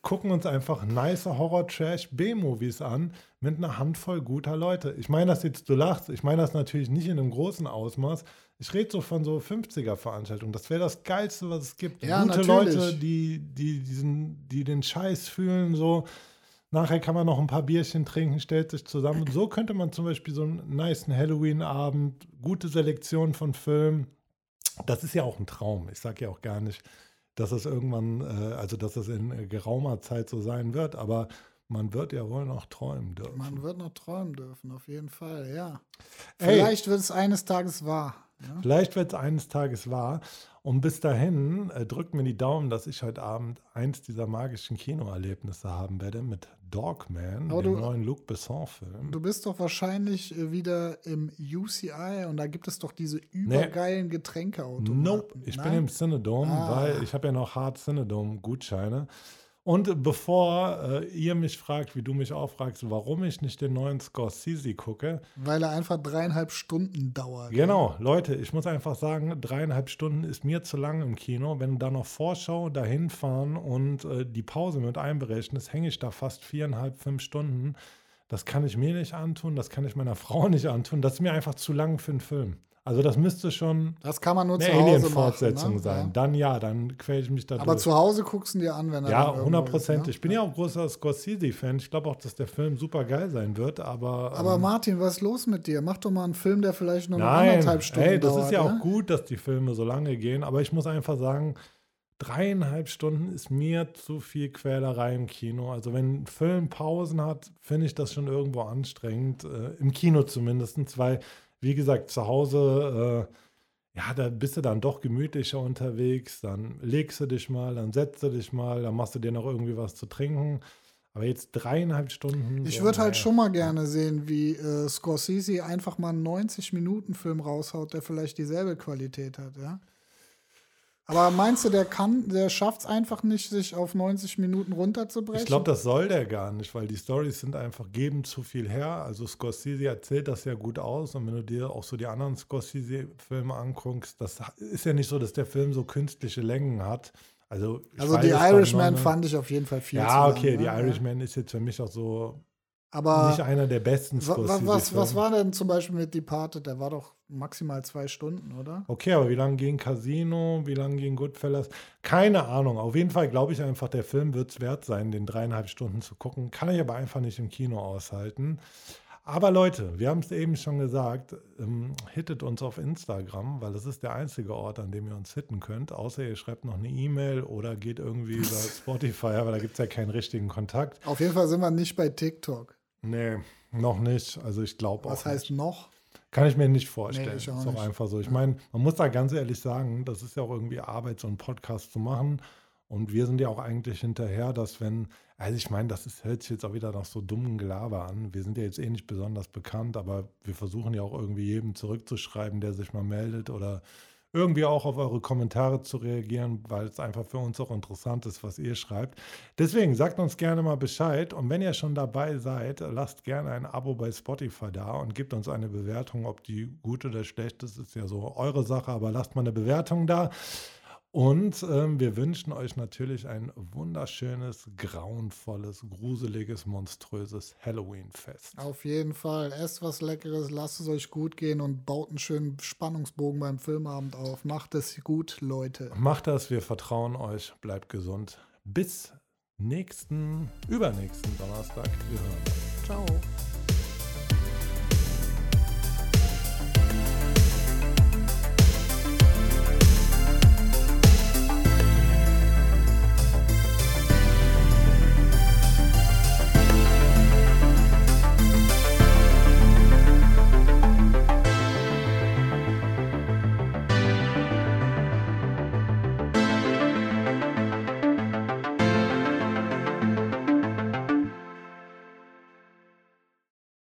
Speaker 1: gucken uns einfach nice Horror-Trash-B-Movies an mit einer Handvoll guter Leute. Ich meine das jetzt, du lachst, ich meine das natürlich nicht in einem großen Ausmaß. Ich rede so von so 50er-Veranstaltungen. Das wäre das Geilste, was es gibt.
Speaker 2: Ja,
Speaker 1: Gute
Speaker 2: natürlich.
Speaker 1: Leute, die, die, diesen, die den Scheiß fühlen, so. Nachher kann man noch ein paar Bierchen trinken, stellt sich zusammen. Und so könnte man zum Beispiel so einen nice Halloween-Abend, gute Selektion von Filmen. Das ist ja auch ein Traum. Ich sage ja auch gar nicht, dass es irgendwann, äh, also dass es in geraumer Zeit so sein wird, aber man wird ja wohl noch träumen dürfen.
Speaker 2: Man wird noch träumen dürfen, auf jeden Fall, ja. Vielleicht Ey, wird es eines Tages wahr.
Speaker 1: Ja? Vielleicht wird es eines Tages wahr. Und bis dahin äh, drückt mir die Daumen, dass ich heute Abend eins dieser magischen Kinoerlebnisse haben werde mit Dogman, Aber dem du, neuen Luc Besson-Film.
Speaker 2: Du bist doch wahrscheinlich äh, wieder im UCI und da gibt es doch diese übergeilen nee. Getränkeautomaten.
Speaker 1: Nope, ich Nein? bin im Cinedome, ah. weil ich habe ja noch Hard Cinedome-Gutscheine. Und bevor äh, ihr mich fragt, wie du mich auch fragst, warum ich nicht den neuen Scorsese gucke.
Speaker 2: Weil er einfach dreieinhalb Stunden dauert.
Speaker 1: Genau, ja. Leute, ich muss einfach sagen, dreieinhalb Stunden ist mir zu lang im Kino. Wenn du da noch Vorschau dahin fahren und äh, die Pause mit einberechnest, hänge ich da fast viereinhalb, fünf Stunden. Das kann ich mir nicht antun, das kann ich meiner Frau nicht antun. Das ist mir einfach zu lang für einen Film. Also das müsste schon
Speaker 2: das kann man nur eine Alien-Fortsetzung ne?
Speaker 1: sein. Ja. Dann ja, dann quäle ich mich da
Speaker 2: Aber durch. zu Hause guckst du dir an, wenn er
Speaker 1: Ja, hundertprozentig. Ne? Ich bin ja auch großer Scorsese-Fan. Ich glaube auch, dass der Film super geil sein wird, aber...
Speaker 2: Aber ähm, Martin, was ist los mit dir? Mach doch mal einen Film, der vielleicht nur noch anderthalb Stunden ey,
Speaker 1: das
Speaker 2: dauert,
Speaker 1: ist ja, ja auch gut, dass die Filme so lange gehen, aber ich muss einfach sagen, dreieinhalb Stunden ist mir zu viel Quälerei im Kino. Also wenn ein Film Pausen hat, finde ich das schon irgendwo anstrengend. Äh, Im Kino zumindest, weil wie gesagt, zu Hause, äh, ja, da bist du dann doch gemütlicher unterwegs, dann legst du dich mal, dann setzt du dich mal, dann machst du dir noch irgendwie was zu trinken. Aber jetzt dreieinhalb Stunden.
Speaker 2: Ich so, würde halt schon mal gerne sehen, wie äh, Scorsese einfach mal einen 90-Minuten-Film raushaut, der vielleicht dieselbe Qualität hat, ja. Aber meinst du, der kann, der schafft es einfach nicht, sich auf 90 Minuten runterzubrechen?
Speaker 1: Ich glaube, das soll der gar nicht, weil die Stories sind einfach, geben zu viel her. Also Scorsese erzählt das ja gut aus. Und wenn du dir auch so die anderen Scorsese-Filme anguckst, das ist ja nicht so, dass der Film so künstliche Längen hat. Also,
Speaker 2: also die Irishman fand ich auf jeden Fall viel
Speaker 1: Ja, okay, lang, die ne? Irishman ist jetzt für mich auch so
Speaker 2: aber
Speaker 1: nicht einer der besten
Speaker 2: Scorsese. Was, was war denn zum Beispiel mit Departed? Der war doch maximal zwei Stunden, oder?
Speaker 1: Okay, aber wie lange ging Casino? Wie lange ging Goodfellas? Keine Ahnung. Auf jeden Fall glaube ich einfach, der Film wird es wert sein, den dreieinhalb Stunden zu gucken. Kann ich aber einfach nicht im Kino aushalten. Aber Leute, wir haben es eben schon gesagt, ähm, hittet uns auf Instagram, weil das ist der einzige Ort, an dem ihr uns hitten könnt. Außer ihr schreibt noch eine E-Mail oder geht irgendwie über Spotify, aber da gibt es ja keinen richtigen Kontakt.
Speaker 2: Auf jeden Fall sind wir nicht bei TikTok.
Speaker 1: Nee, noch nicht. Also ich glaube auch.
Speaker 2: Was heißt
Speaker 1: nicht.
Speaker 2: noch?
Speaker 1: Kann ich mir nicht vorstellen. Nee, ich auch ist auch einfach so. Ich meine, man muss da ganz ehrlich sagen, das ist ja auch irgendwie Arbeit, so einen Podcast zu machen. Und wir sind ja auch eigentlich hinterher, dass wenn, also ich meine, das ist, hört sich jetzt auch wieder nach so dummen Gelaber an. Wir sind ja jetzt eh nicht besonders bekannt, aber wir versuchen ja auch irgendwie jedem zurückzuschreiben, der sich mal meldet oder irgendwie auch auf eure Kommentare zu reagieren, weil es einfach für uns auch interessant ist, was ihr schreibt. Deswegen sagt uns gerne mal Bescheid und wenn ihr schon dabei seid, lasst gerne ein Abo bei Spotify da und gebt uns eine Bewertung, ob die gut oder schlecht ist, ist ja so eure Sache, aber lasst mal eine Bewertung da. Und ähm, wir wünschen euch natürlich ein wunderschönes, grauenvolles, gruseliges, monströses Halloween-Fest.
Speaker 2: Auf jeden Fall. Esst was Leckeres, lasst es euch gut gehen und baut einen schönen Spannungsbogen beim Filmabend auf. Macht es gut, Leute.
Speaker 1: Macht das, wir vertrauen euch. Bleibt gesund. Bis nächsten, übernächsten Donnerstag. Wir hören uns.
Speaker 2: Ciao.